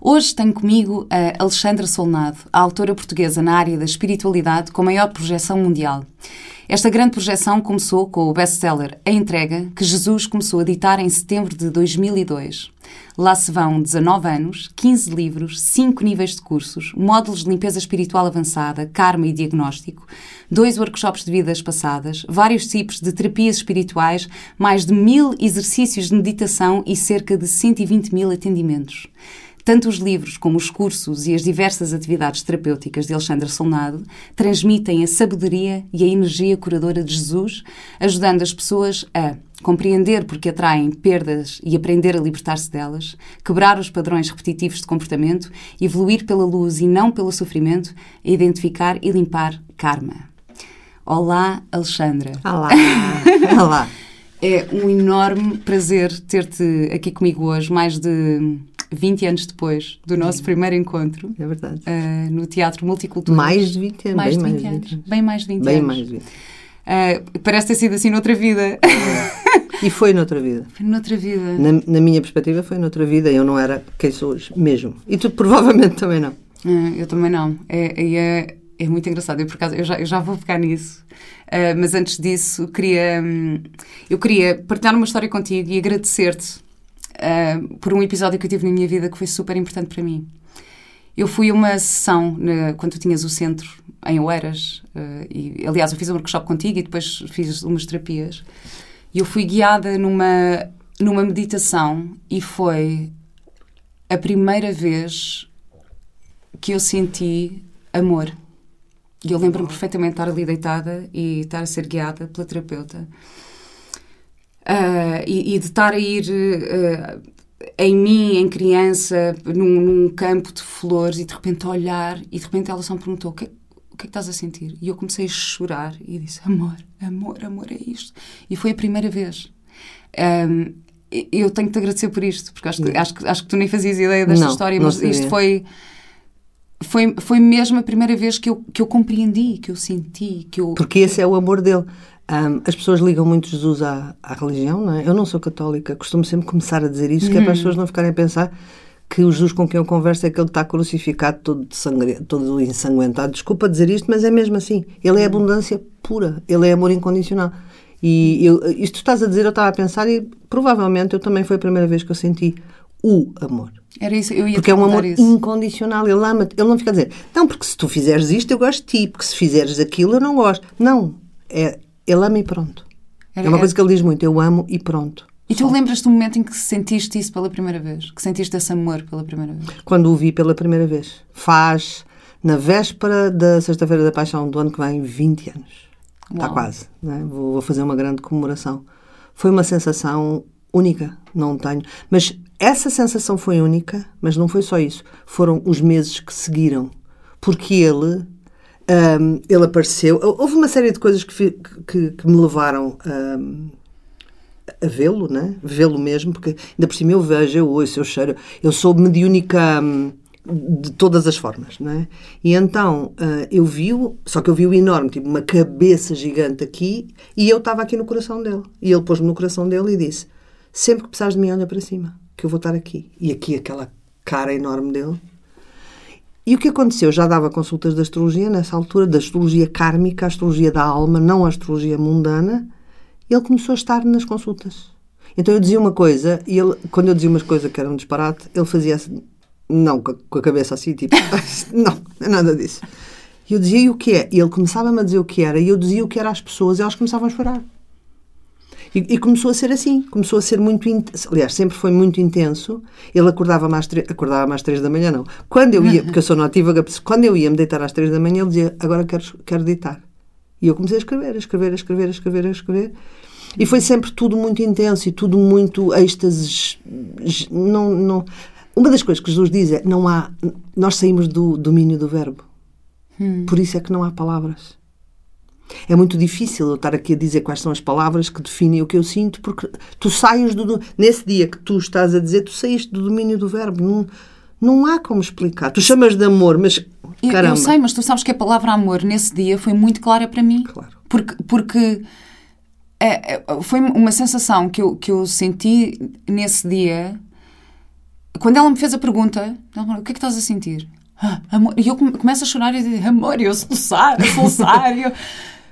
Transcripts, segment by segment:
Hoje tenho comigo a Alexandra Solnado, a autora portuguesa na área da espiritualidade com maior projeção mundial. Esta grande projeção começou com o best-seller A Entrega, que Jesus começou a editar em setembro de 2002. Lá se vão 19 anos, 15 livros, 5 níveis de cursos, módulos de limpeza espiritual avançada, karma e diagnóstico, dois workshops de vidas passadas, vários tipos de terapias espirituais, mais de mil exercícios de meditação e cerca de 120 mil atendimentos. Tanto os livros como os cursos e as diversas atividades terapêuticas de Alexandre Solnado transmitem a sabedoria e a energia curadora de Jesus, ajudando as pessoas a compreender porque atraem perdas e aprender a libertar-se delas, quebrar os padrões repetitivos de comportamento, evoluir pela luz e não pelo sofrimento, a identificar e limpar karma. Olá, Alexandra. Olá. Olá. É um enorme prazer ter-te aqui comigo hoje, mais de 20 anos depois do nosso primeiro encontro. É verdade. Uh, no Teatro Multicultural. Mais de 20 anos. Mais bem de 20 mais anos. 20 anos. Bem mais de 20 Bem anos. mais de 20. Uh, parece ter sido assim noutra vida. E foi noutra vida. noutra vida. Na, na minha perspectiva, foi noutra vida. Eu não era quem sou hoje, mesmo. E tu provavelmente também não. Ah, eu também não. É, é, é, é muito engraçado. Eu, por acaso, eu já, eu já vou pegar nisso. Ah, mas antes disso, queria, hum, eu queria partilhar uma história contigo e agradecer-te ah, por um episódio que eu tive na minha vida que foi super importante para mim. Eu fui a uma sessão na- quando tu tinhas o centro em Oeiras. ah, e, aliás, eu fiz um workshop contigo e depois fiz umas terapias. E eu fui guiada numa, numa meditação e foi a primeira vez que eu senti amor. E eu lembro-me perfeitamente de estar ali deitada e estar a ser guiada pela terapeuta. Ah, e, e de estar a ir ah, em mim, em criança, num, num campo de flores e de repente olhar e de repente ela só me perguntou o que, é- o que é que estás a sentir? E eu comecei a chorar e disse amor, amor, amor é isto. E foi a primeira vez. Ahm, eu tenho que te agradecer por isto, porque acho que, acho que, acho que tu nem fazias ideia desta Não, história, mas isto foi, foi, foi mesmo a primeira vez que eu, que eu compreendi, que eu senti, que eu. Porque esse é o amor dele. Ahm, as pessoas ligam muito Jesus à, à religião, não é? Eu não sou católica, costumo sempre começar a dizer isso, que é para as pessoas não ficarem a pensar que o Jesus com quem eu converso é aquele que está crucificado, todo, sangre, todo ensanguentado. Desculpa dizer isto, mas é mesmo assim. Ele é abundância pura, ele é amor incondicional. E eu, isto tu estás a dizer, eu estava a pensar e provavelmente eu também foi a primeira vez que eu senti o amor. Era isso, eu ia Porque é um amor isso. incondicional, ele ama-te. Ele não fica a dizer, não, porque se tu fizeres isto, eu gosto de ti, porque se fizeres aquilo, eu não gosto. Não, é, ele ama e pronto. Era- é uma coisa que ele diz muito, eu amo e pronto. E tu lembras-te do momento em que sentiste isso pela primeira vez? Que sentiste esse amor pela primeira vez? Quando o vi pela primeira vez, faz na véspera da Sexta-feira da Paixão do ano que vem 20 anos. Está quase, né? vou, vou fazer uma grande comemoração. Foi uma sensação única, não tenho. Mas essa sensação foi única, mas não foi só isso. Foram os meses que seguiram. Porque ele, hum, ele apareceu. Houve uma série de coisas que, que, que me levaram a vê-lo, né? Vê-lo mesmo, porque ainda por cima eu vejo, eu ouço, eu cheiro. Eu sou mediúnica de todas as formas, não é? E então ah, eu vi-o, só que eu vi-o enorme, tipo uma cabeça gigante aqui, e eu estava aqui no coração dele. E ele pôs-me no coração dele e disse: Sempre que precisares de mim, olha para cima, que eu vou estar aqui. E aqui aquela cara enorme dele. E o que aconteceu? Já dava consultas de astrologia nessa altura, da astrologia kármica, a astrologia da alma, não a astrologia mundana. Ele começou a estar nas consultas. Então eu dizia uma coisa, e ele, quando eu dizia umas coisas que eram um disparate, ele fazia assim, não, com a, cabeça assim, tipo, não é nada disso. E eu dizia e o que é? E ele começava-me a dizer o que era, e eu dizia o que era às pessoas, e elas começavam a chorar. E, e começou a ser assim, começou a ser muito intenso. Aliás, sempre foi muito intenso. Ele acordava mais acordava às três da manhã, não. Quando eu ia, porque eu sou notívaga, quando eu ia me deitar às três da manhã, ele dizia: Agora quero, quero deitar. E eu comecei a escrever, a escrever, a escrever, a escrever, a escrever. E foi sempre tudo muito intenso e tudo muito êxtases. Não, não... Uma das coisas que Jesus diz é: não há. Nós saímos do domínio do verbo. Por isso é que não há palavras. É muito difícil eu estar aqui a dizer quais são as palavras que definem o que eu sinto, porque tu saias do. Nesse dia que tu estás a dizer, tu saíste do domínio do verbo. Não, não há como explicar. Tu chamas de amor, mas. Eu, Caramba. eu sei, mas tu sabes que a palavra amor nesse dia foi muito clara para mim. Claro. Porque, porque é, é, foi uma sensação que eu, que eu senti nesse dia. Quando ela me fez a pergunta, ela falou, o que é que estás a sentir? Ah, amor. E eu come- começo a chorar e digo, amor, eu soluçar, a soluçar. e eu-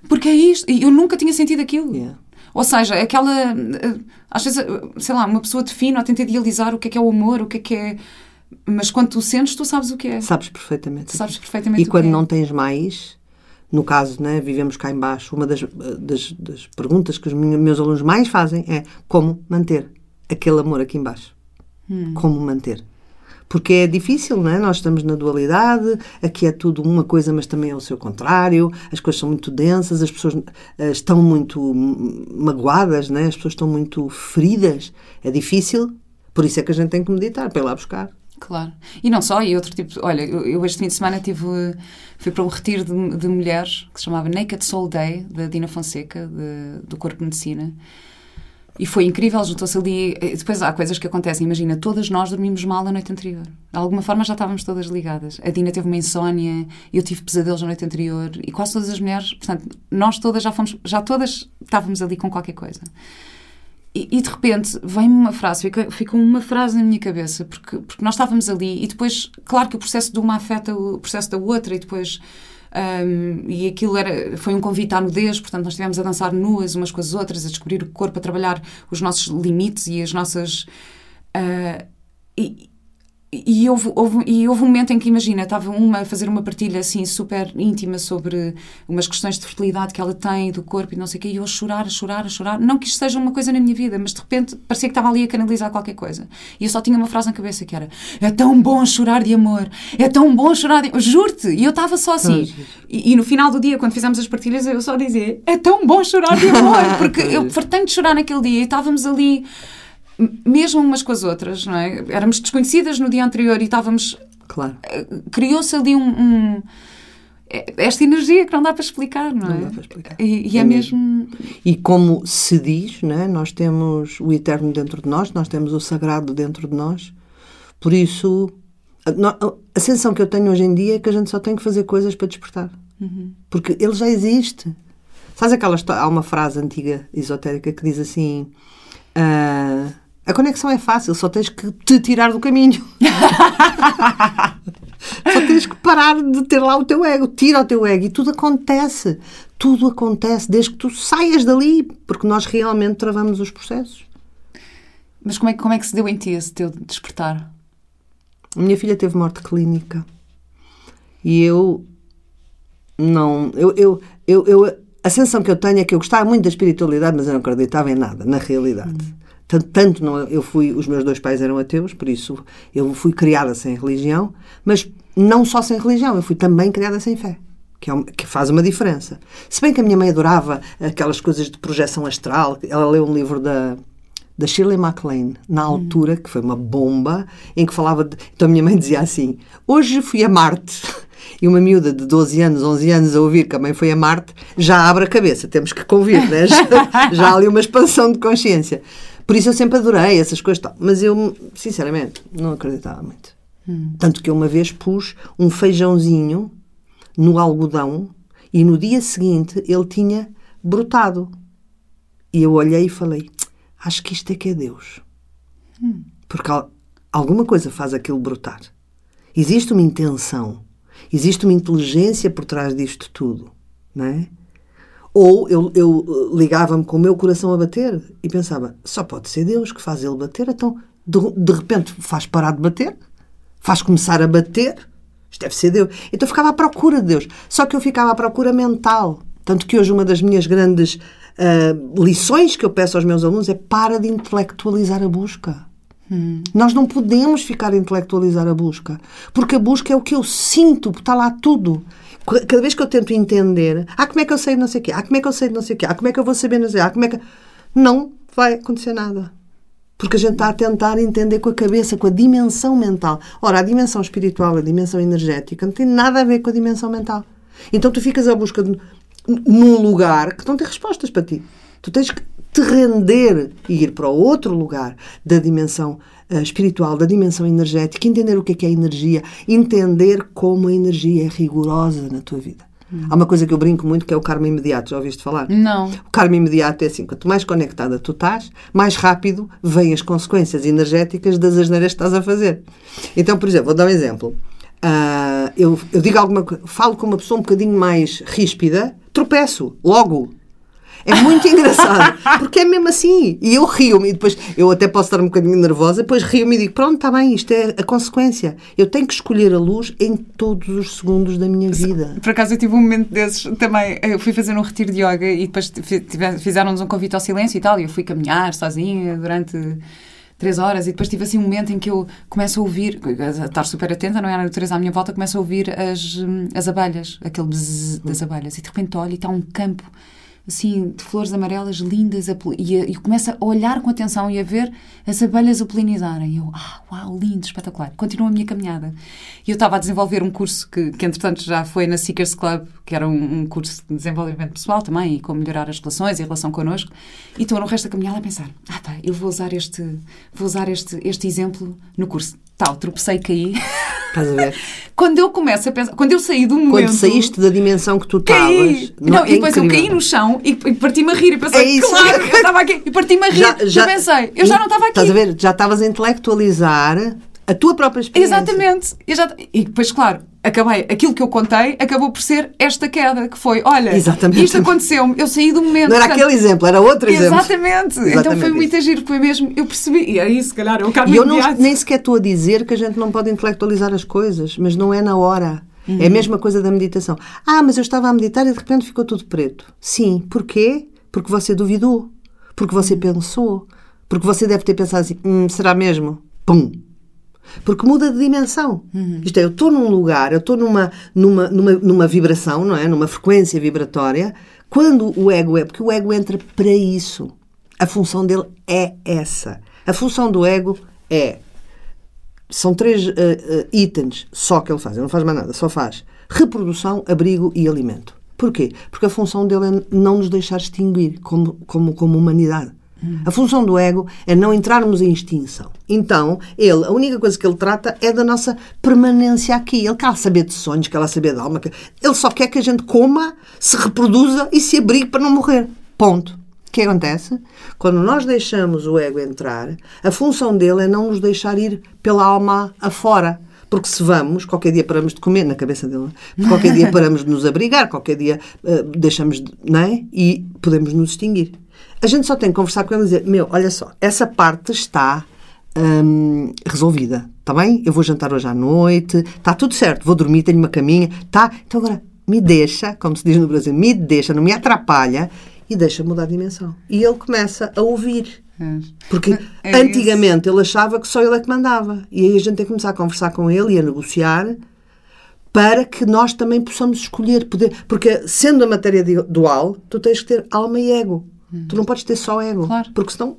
porque é isto. E eu nunca tinha sentido aquilo. Yeah. Ou seja, aquela. eh, Às vezes, eh, sei lá, uma pessoa define ou tenta idealizar o que é que é o amor, o que é que é. Mas quando tu sentes, tu sabes o que é. Sabes perfeitamente. Sabes perfeitamente E quando é. não tens mais, no caso, né, vivemos cá embaixo, uma das, das, das perguntas que os meus alunos mais fazem é como manter aquele amor aqui embaixo. Hum. Como manter. Porque é difícil, não é? Nós estamos na dualidade, aqui é tudo uma coisa, mas também é o seu contrário, as coisas são muito densas, as pessoas eh, estão muito magoadas, não é? as pessoas estão muito feridas. É difícil, por isso é que a gente tem que meditar, para ir lá buscar. Claro. E não só, e outro tipo. Olha, eu este fim de semana tive, fui para um retiro de, de mulheres que se chamava Naked Soul Day, da Dina Fonseca, de- do Corpo de Medicina. E foi incrível, juntou-se ali. e Depois há coisas que acontecem. Imagina, todas nós dormimos mal na noite anterior. De alguma forma já estávamos todas ligadas. A Dina teve uma insónia, eu tive pesadelos na noite anterior e quase todas as mulheres. Portanto, nós todas já fomos. Já todas estávamos ali com qualquer coisa. E, e de repente vem-me uma frase, fica, ficou uma frase na minha cabeça, porque, porque nós estávamos ali e depois, claro que o processo de uma afeta o processo da outra e depois. Hum, e aquilo era, foi um convite à nudez, portanto, nós estivemos a dançar nuas umas com as outras, a descobrir o corpo, a trabalhar os nossos limites e as nossas. ah, e, e houve, houve- e houve um momento em que, imagina, estava uma a fazer uma partilha assim super íntima sobre umas questões de fertilidade que ela tem do corpo e não sei o quê, e eu a chorar, a chorar, a chorar. Não que isto seja uma coisa na minha vida, mas de repente parecia que estava ali a canalizar qualquer coisa. E eu só tinha uma frase na cabeça que era: É tão bom chorar de amor, é tão bom chorar de. Juro-te! E eu estava só assim. E, e no final do dia, quando fizemos as partilhas, eu só dizia: É tão bom chorar de amor, porque eu fartei de chorar naquele dia e estávamos ali mesmo umas com as outras, não é? Éramos desconhecidas no dia anterior e estávamos. Claro. Criou-se ali um, um- Esta energia que não dá para explicar, não é? Não dá para explicar. E, e é, É mesmo. E como se diz, né, nós temos o eterno dentro de nós, nós temos o sagrado dentro de nós. Por isso, a, sensação que eu tenho hoje em dia é que a gente só tem que fazer coisas para despertar. Porque ele já existe. Sabes aquela história, há uma frase antiga esotérica que diz assim: ah, a conexão é fácil, só tens que te tirar do caminho. Só tens que parar de ter lá o teu ego. Tira o teu ego e tudo acontece. Tudo acontece desde que tu saias dali, porque nós realmente travamos os processos. Mas como é, que- como é que se deu em ti esse teu despertar? A minha filha teve morte clínica e eu não. Eu, eu, eu, eu- a sensação que eu tenho é que eu gostava muito da espiritualidade, mas eu não acreditava em nada, na realidade. Tanto, tanto não, eu fui, os meus dois pais eram ateus, por isso eu fui criada sem religião, mas não só sem religião, eu fui também criada sem fé. Que, é que faz uma diferença. Se bem que a minha mãe adorava aquelas coisas de projeção astral, ela leu um livro da, da Shirley MacLaine, na altura, que foi uma bomba, em que falava de. Então a minha mãe dizia assim: Hoje fui a Marte. E uma miúda de 12 anos, 11 anos a ouvir que a mãe foi a Marte, já abre a cabeça, temos que convir, né? já, já há ali uma expansão de consciência. Por isso eu sempre adorei essas coisas, tal. mas eu, sinceramente, não acreditava muito. Tanto que eu uma vez pus um feijãozinho no algodão e no dia seguinte ele tinha brotado. E eu olhei e falei: Acho que isto é que é Deus. Porque al- alguma coisa faz aquilo brotar. Existe uma intenção, existe uma inteligência por trás disto tudo, não é? Ou eu, eu eh, ligava-me com o meu coração a bater e pensava: só pode ser Deus que faz ele bater, então de, de repente faz parar de bater, faz começar a bater. Isto deve ser Deus. Então eu ficava à procura de Deus. Só que eu ficava à procura mental. Tanto que hoje uma das minhas grandes ah, lições que eu peço aos meus alunos é para de intelectualizar a busca. Nós não podemos ficar a intelectualizar a busca, porque a busca é o que eu sinto, está lá tudo. Cada vez que eu tento entender, ah, como é que eu sei de não sei o quê, ah, como é que eu sei de não sei o quê, ah, como é que eu vou saber não sei, ah, como é que... Não vai acontecer nada. Porque a gente está a tentar entender com a cabeça, com a dimensão mental. Ora, a dimensão espiritual, a dimensão energética, não tem nada a ver com a dimensão mental. Então tu ficas à busca de num lugar que não tem respostas para ti. Tu tens que te render e ir para outro lugar da dimensão espiritual, da dimensão energética, entender o que é, que é energia, entender como a energia é rigorosa na tua vida. Hum. Há uma coisa que eu brinco muito que é o karma imediato, já ouviste falar? Não. O karma imediato é assim: quanto mais conectada tu estás, mais rápido vêm as consequências energéticas das asneiras que estás a fazer. Então, por exemplo, vou dar um exemplo. Uh, eu, eu digo alguma coisa, falo com uma pessoa um bocadinho mais ríspida, tropeço, logo. É muito engraçado, porque é mesmo assim. E eu rio-me, e depois eu até posso estar um bocadinho nervosa, depois rio-me e digo: pronto, está bem, isto é a consequência. Eu tenho que escolher a luz em todos os segundos da minha vida. Por acaso eu tive um momento desses também. Eu fui fazer um retiro de yoga e depois fizeram-nos um convite ao silêncio e tal, e eu fui caminhar sozinha durante três horas e depois tive assim um momento em que eu começo a ouvir, a estar super atenta, não é? A natureza à minha volta, começo a ouvir as, as abelhas, aquele bzz das abelhas, e de repente olho e está um campo assim, de flores amarelas lindas, e, e começa a olhar com atenção e a ver as abelhas a polinizarem. E eu, ah, uau, lindo, espetacular. Continuo a minha caminhada. E eu estava a desenvolver um curso que, que entretanto, já foi na Seekers Club, que era um, um, curso de desenvolvimento pessoal também, e como melhorar as relações e a relação connosco. E estou no resto da caminhada a pensar, ah pá, eu vou usar este, vou usar este, este exemplo no curso. Tal, tropecei, caí. Estás a ver? quando eu começo a pensar, quando eu saí do momento. Quando saíste da dimensão que tu estavas. Não, não, e depois incrível. eu caí no chão e, e parti-me a rir e pensei, é claro eu estava aqui. E parti-me a rir. Já, já, eu pensei, eu já não estava aqui. Estás a ver? Já estavas a intelectualizar a tua própria experiência. Exatamente. Já, e depois, claro, acabei, aquilo que eu contei acabou por ser esta queda, que foi, olha, Exatamente. isto aconteceu-me, eu saí do momento. Não era portanto, aquele exemplo, era outro exemplo. Exatamente. Exatamente então foi muito agir, foi mesmo, eu percebi, e é isso, se calhar, eu E eu não, nem sequer estou a dizer que a gente não pode intelectualizar as coisas, mas não é na hora. Uhum. É a mesma coisa da meditação. Ah, mas eu estava a meditar e de repente ficou tudo preto. Sim, porquê? Porque você duvidou, porque você uhum. pensou, porque você deve ter pensado assim, hum, será mesmo? Pum, porque muda de dimensão. Uhum. Isto é, eu estou num lugar, eu estou numa, numa, numa, numa vibração, não é? Numa frequência vibratória. Quando o ego é. Porque o ego entra para isso. A função dele é essa. A função do ego é. São três uh, uh, itens só que ele faz. Ele não faz mais nada, só faz reprodução, abrigo e alimento. Porquê? Porque a função dele é não nos deixar extinguir como, como, como humanidade. A função do ego é não entrarmos em extinção. Então, ele, a única coisa que ele trata é da nossa permanência aqui. Ele quer saber de sonhos, quer saber de alma. Ele só quer que a gente coma, se reproduza e se abrigue para não morrer. Ponto. O que acontece? Quando nós deixamos o ego entrar, a função dele é não nos deixar ir pela alma afora. Porque se vamos, qualquer dia paramos de comer, na cabeça dele, qualquer dia paramos de nos abrigar, qualquer dia uh, deixamos de. Não é? E podemos nos extinguir. A gente só tem que conversar com ele e dizer: Meu, olha só, essa parte está hum, resolvida, está bem? Eu vou jantar hoje à noite, está tudo certo, vou dormir, tenho uma caminha, tá? Então agora me deixa, como se diz no Brasil, me deixa, não me atrapalha e deixa mudar a dimensão. E ele começa a ouvir. Porque é antigamente ele achava que só ele é que mandava. E aí a gente tem que começar a conversar com ele e a negociar para que nós também possamos escolher. Poder, porque sendo a matéria dual, tu tens que ter alma e ego. Tu não podes ter só ego. Claro. Porque senão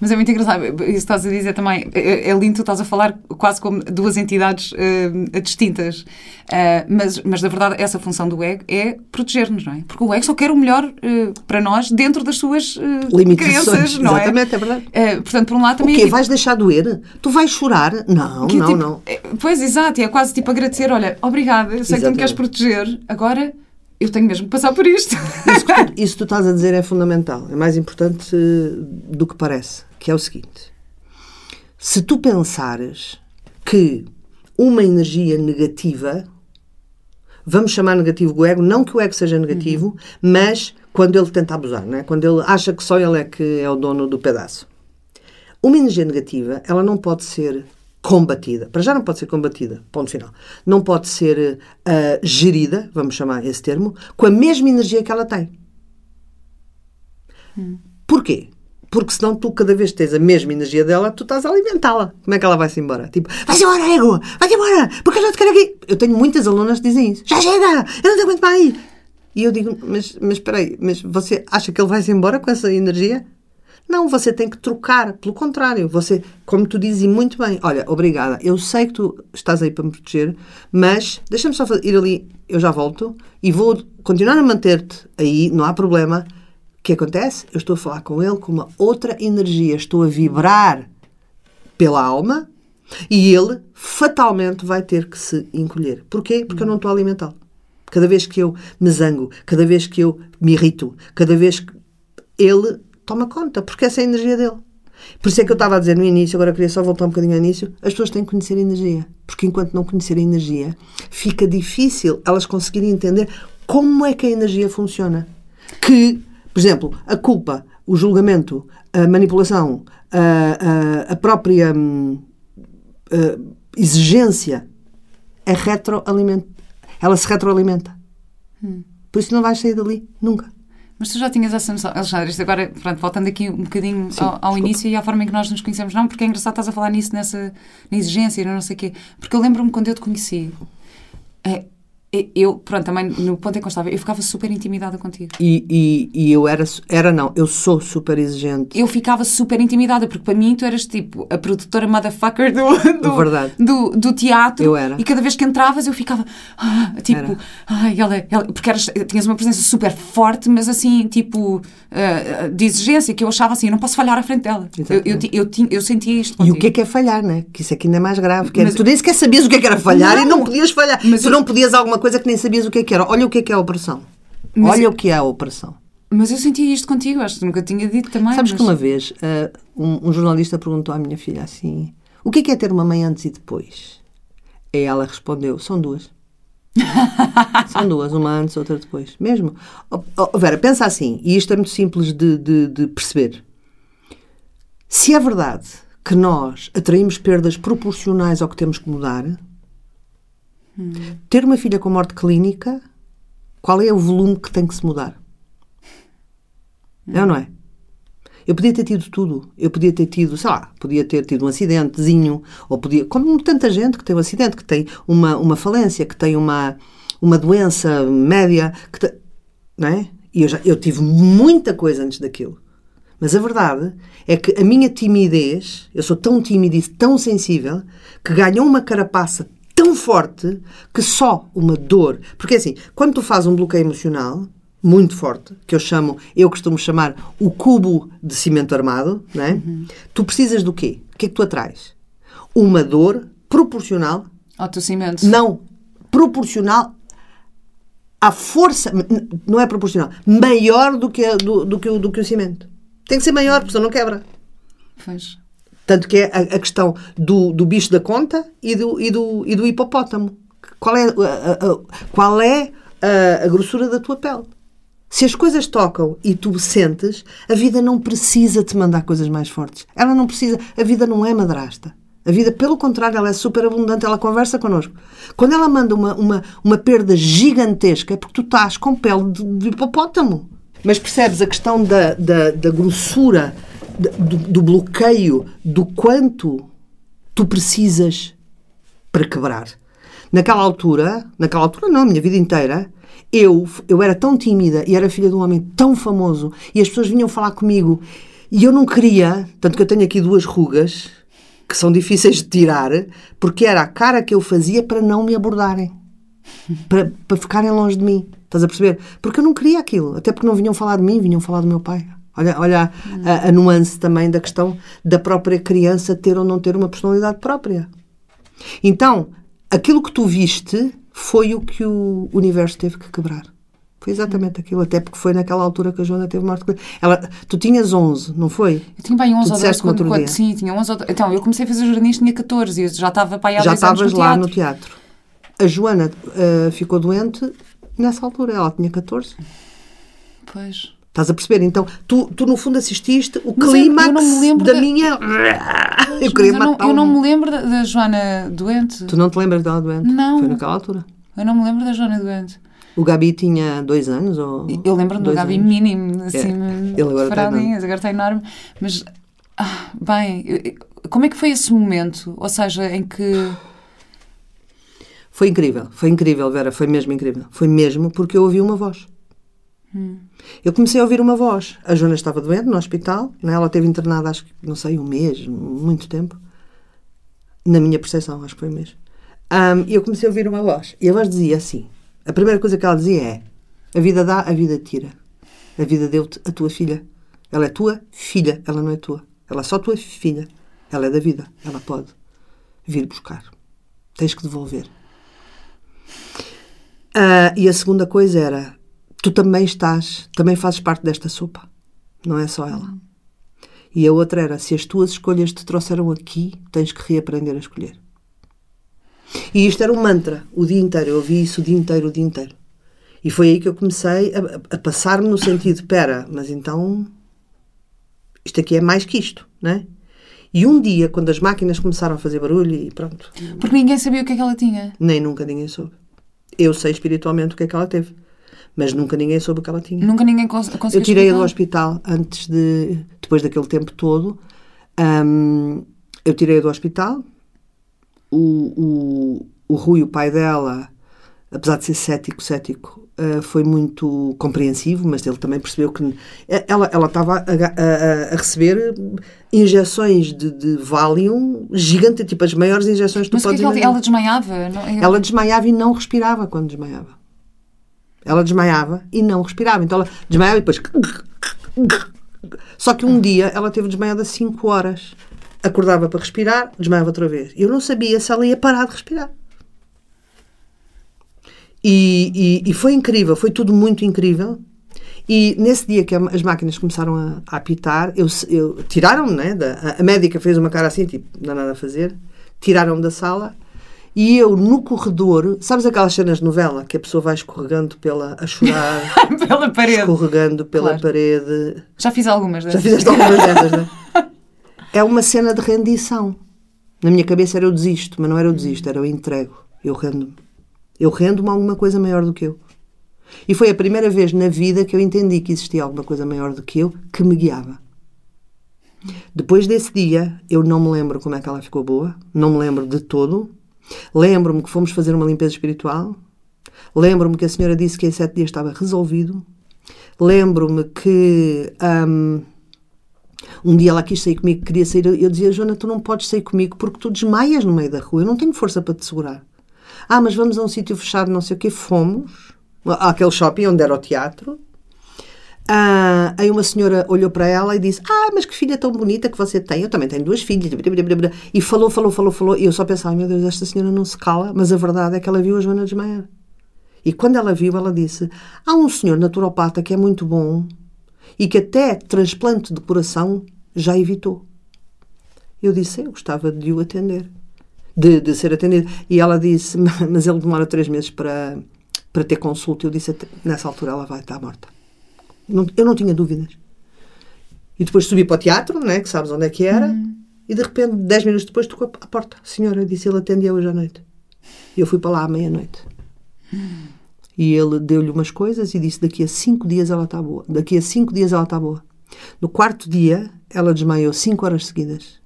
mas é muito engraçado, isso que estás a dizer também, é, é lindo, tu estás a falar quase como duas entidades uh, distintas, uh, mas, mas na verdade essa função do ego é proteger-nos, não é? Porque o ego só quer o melhor uh, para nós dentro das suas crenças, não é? Exatamente, é verdade. portanto, por um lado também... O quê? É, vais deixar doer? Tu vais chorar? Não, que, não, tipo, não. Pois, exato, é quase tipo agradecer, olha, obrigada, eu sei Exatamente. que tu me queres proteger, agora eu tenho mesmo que passar por isto. Isso que, tu, isso que tu estás a dizer é fundamental. É mais importante do que parece. Que é o seguinte: se tu pensares que uma energia negativa, vamos chamar negativo o ego, não que o ego seja negativo, uhum. mas quando ele tenta abusar, né? quando ele acha que só ele é que é o dono do pedaço. Uma energia negativa, ela não pode ser combatida. Para já não pode ser combatida, ponto final. Não pode ser uh, gerida, vamos chamar esse termo, com a mesma energia que ela tem. Hum. Porquê? Porque senão tu, cada vez que tens a mesma energia dela, tu estás a alimentá-la. Como é que ela vai-se embora? Tipo, vai-se embora, ego! Vai-te embora! Porque eu já te quero aqui! Eu tenho muitas alunas que dizem isso. Já chega! Eu não te aguento mais! E eu digo, mas, mas espera aí, mas você acha que ele vai-se embora com essa energia? Não, você tem que trocar. Pelo contrário, você, como tu dizes muito bem, olha, obrigada, eu sei que tu estás aí para me proteger, mas deixa-me só ir ali, eu já volto e vou continuar a manter-te aí, não há problema. O que acontece? Eu estou a falar com ele com uma outra energia, estou a vibrar pela alma e ele fatalmente vai ter que se encolher. Porquê? Porque eu não estou a alimentá-lo. Cada vez que eu me zango, cada vez que eu me irrito, cada vez que ele toma conta, porque essa é a energia dele. Por isso é que eu estava a dizer no início, agora eu queria só voltar um bocadinho ao início, as pessoas têm que conhecer a energia. Porque enquanto não conhecerem a energia, fica difícil elas conseguirem entender como é que a energia funciona. Que, por exemplo, a culpa, o julgamento, a manipulação, a, a, a própria hum, eh, exigência é retroalimenta. Ela se retroalimenta. Por isso não vais sair dali nunca. Mas tu já tinhas essa noção. Alexandre, isto agora, pronto, voltando aqui um bocadinho Sim, ao, ao início e à forma em que nós nos conhecemos. Não, porque é engraçado estás a falar nisso, nessa na exigência e não sei o quê. Porque eu lembro-me quando eu te conheci, é, eu, pronto, também no ponto em que eu estava, eu ficava super intimidada contigo. E, e, e eu era, era não, eu sou super exigente. Eu ficava super intimidada, porque para mim tu eras tipo a produtora motherfucker do, do, do, do teatro. Eu era. E cada vez que entravas eu ficava ah, tipo, ai, ela, ela, porque eras, tinhas uma presença super forte, mas assim, tipo, ah, de exigência, que eu achava assim, eu não posso falhar à frente dela. Eu, eu, eu, tinha- eu sentia isto. E o contigo. que é que é falhar, né? Que isso aqui ainda é mais grave. Que era, Mas- tu nem sequer sabias o que é que era falhar e Não. não podias falhar. Mas tu eu- não podias alguma coisa que nem sabias o que é que era. Olha o que é que é a operação. Mas Olha eu- o que é a operação. Mas eu sentia isto contigo, acho que nunca tinha dito também. Sabes mas... que uma vez ah, um, um jornalista perguntou à minha filha assim: o que é que é ter uma mãe antes e depois? E ela respondeu: são duas. são duas, uma antes, outra depois. Mesmo. Oh, oh, Vera, pensa assim, e isto é muito simples de, de- de perceber. Se é verdade que nós atraímos perdas proporcionais ao que temos que mudar, ter uma filha com morte clínica, qual é o volume que tem que se mudar? É ou não é? Eu podia ter tido tudo. Eu podia ter tido, sei lá, podia ter tido um acidentezinho, ou podia, como tanta gente que tem um acidente, que tem uma, uma falência, que tem uma, uma doença média, que te- não é? E eu, já, eu tive muita coisa antes daquilo. Mas a verdade é que a minha timidez, eu sou tão tímida e tão sensível, que ganhou uma carapaça tão forte que só uma dor. Porque assim, quando tu fazes um bloqueio emocional muito forte, que eu chamo, eu costumo chamar o cubo de cimento armado, não é? Tu precisas do quê? O que é que tu atrás? Uma dor proporcional, Ao teu cimento. não, proporcional à força, não é proporcional, maior do que, do, do que, o, do que o cimento. Tem que ser maior, porque senão não quebra. Pois. Tanto que é a, a questão do, do bicho da conta e do, e do, e do hipopótamo. Qual é, a, a- qual é a grossura da tua pele? Se as coisas tocam e tu sentes, a vida não precisa te mandar coisas mais fortes. Ela não precisa. A vida não é madrasta. A vida, pelo contrário, ela é super abundante, ela conversa connosco. Quando ela manda uma, uma, uma perda gigantesca, é porque tu estás com pele de, de hipopótamo. Mas percebes a questão da, da, da grossura, do, do bloqueio, do quanto tu precisas para quebrar. Naquela altura, naquela altura não, a minha vida inteira, eu, eu era tão tímida e era filha de um homem tão famoso e as pessoas vinham falar comigo e eu não queria, tanto que eu tenho aqui duas rugas que são difíceis de tirar, porque era a cara que eu fazia para não me abordarem, para, para ficarem longe de mim. Estás a perceber? Porque eu não queria aquilo, até porque não vinham falar de mim, vinham falar do meu pai. Olha, olha a, a, a nuance também da questão da própria criança ter ou não ter uma personalidade própria. Então, aquilo que tu viste foi o que o universo teve que quebrar. Foi exatamente aquilo, até porque foi naquela altura que a Joana teve morte. Ela, tu tinhas 11, não foi? Eu tinha bem 11 Tu ou 12 disseste-me quando, sim, tinha 11 ou 12. Então, eu comecei a fazer jornalismo tinha 14 e eu já estava para aí há Já 10 anos estavas no lá teatro. no teatro. A Joana ah, ficou doente nessa altura, ela tinha 14. Pois. Estás a perceber? Então, tu, tu no fundo assististe o clímax da da- minha. Eu queria eu, não, eu não me lembro da, da Joana doente. Tu não te lembras dela doente? Não. Foi naquela altura. Eu não me lembro da Joana doente. O Gabi tinha dois anos? Ou Eu lembro-me do Gabi anos? mínimo, assim, Ele agora está agora está enorme. Mas, ah, bem, eu- como é que foi esse momento? Ou seja, em que. Foi incrível, foi incrível, Vera, foi mesmo incrível. Foi mesmo porque eu ouvi uma voz. Eu comecei a ouvir uma voz. A Joana estava doente no hospital, né? ela esteve internada, acho que, não sei, um mês, muito tempo. Na minha percepção, acho que foi um mês. Um, e eu comecei a ouvir uma voz. E a voz dizia assim: a primeira coisa que ela dizia é: a vida dá, a vida tira. A vida deu-te a tua filha. Ela é tua filha, ela não é tua. Ela é só tua filha. Ela é da vida. Ela pode vir buscar. Tens que devolver. Uh, e a segunda coisa era: tu também estás, também fazes parte desta sopa. Não é só ela. E a outra era: se as tuas escolhas te trouxeram aqui, tens que reaprender a escolher. E isto era um mantra o dia inteiro. Eu ouvi isso o dia inteiro, o dia inteiro. E foi aí que eu comecei a, a passar-me no sentido: pera, mas então isto aqui é mais que isto, não é? E um dia, quando as máquinas começaram a fazer barulho e pronto. Porque ninguém sabia o que é que ela tinha. Nem nunca ninguém soube. Eu sei espiritualmente o que é que ela teve, mas nunca ninguém soube o que ela tinha. Nunca ninguém cons conseguiu Eu tirei-a do hospital antes de. depois daquele tempo todo. Um, eu tirei-a do hospital. O, o, o Rui, o pai dela, apesar de ser cético, cético, uh, foi muito compreensivo, mas ele também percebeu que ela, ela estava a, a, a receber injeções de, de Valium gigante, tipo as maiores injeções que tu mas podes que é que ela, ela desmaiava? Não, Ela desmaiava e não respirava quando desmaiava. Ela desmaiava e não respirava. Então ela desmaiava e depois. Só que um dia ela teve desmaiada 5 horas. Acordava para respirar, desmaiava outra vez. Eu não sabia se ela ia parar de respirar. E, e, e foi incrível, foi tudo muito incrível. E nesse dia que as máquinas começaram a, a apitar, eu, eu, tiraram-me, né? Da, a, médica fez uma cara assim, tipo, não há nada a fazer. Tiraram-me da sala e eu no corredor, sabes aquelas cenas de novela que a pessoa vai escorregando pela, a chorar, Pela parede. escorregando pela Claro. parede. Já fiz algumas Já dessas. fizeste algumas dessas, não é? É uma cena de rendição. Na minha cabeça era eu desisto, mas não era eu desisto, era eu entrego. Eu rendo-me. Eu rendo-me a alguma coisa maior do que eu. E foi a primeira vez na vida que eu entendi que existia alguma coisa maior do que eu que me guiava. Depois desse dia, eu não me lembro como é que ela ficou boa, não me lembro de todo. Lembro-me que fomos fazer uma limpeza espiritual. Lembro-me que a senhora disse que em sete dias estava resolvido. Lembro-me que hum, um dia ela quis sair comigo, queria sair. Eu dizia, Joana, tu não podes sair comigo porque tu desmaias no meio da rua. Eu não tenho força para te segurar. Ah, mas vamos a um sítio fechado, não sei o quê. Fomos àquele shopping onde era o teatro. Ah, aí uma senhora olhou para ela e disse: Ah, mas que filha tão bonita que você tem. Eu também tenho duas filhas. E falou, falou, falou, falou. E eu só pensava: Meu Deus, esta senhora não se cala. Mas a verdade é que ela viu a Joana desmaiar. E quando ela viu, ela disse: Há um senhor naturopata que é muito bom e que até transplante de coração já evitou. Eu disse: Eu gostava de o atender, de, de ser atendido. E ela disse: Mas ele demora três meses para, para ter consulta. Eu disse: Nessa altura ela vai estar morta. Não, eu não tinha dúvidas. E depois subi para o teatro, né, que sabes onde é que era, e de repente, dez minutos depois, tocou a porta. Senhora disse: Ele atendia hoje à noite. E eu fui para lá à meia-noite. E ele deu-lhe umas coisas e disse: Daqui a cinco dias ela está boa. Daqui a cinco dias ela está boa. No quarto dia, ela desmaiou cinco horas seguidas.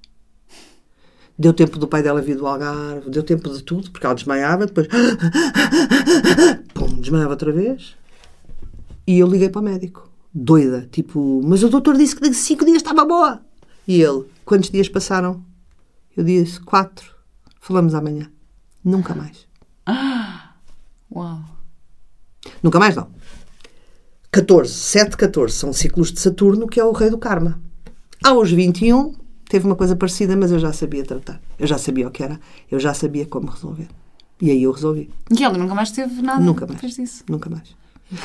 Deu tempo do pai dela vir do Algarve, deu tempo de tudo, porque ela desmaiava, depois. Pum, desmaiava outra vez. E eu liguei para o médico, doida, tipo, mas o doutor disse que daqui cinco dias estava boa. E ele, quantos dias passaram? Eu disse: quatro. Falamos amanhã. Nunca mais. Uau. Nunca mais não. 14, 7, 14 são ciclos de Saturno, que é o rei do karma. Aos 21, teve uma coisa parecida, mas eu já sabia tratar. Eu já sabia o que era. Eu já sabia como resolver. E aí eu resolvi. E ela nunca mais teve nada Nunca mais. depois disso. Nunca mais.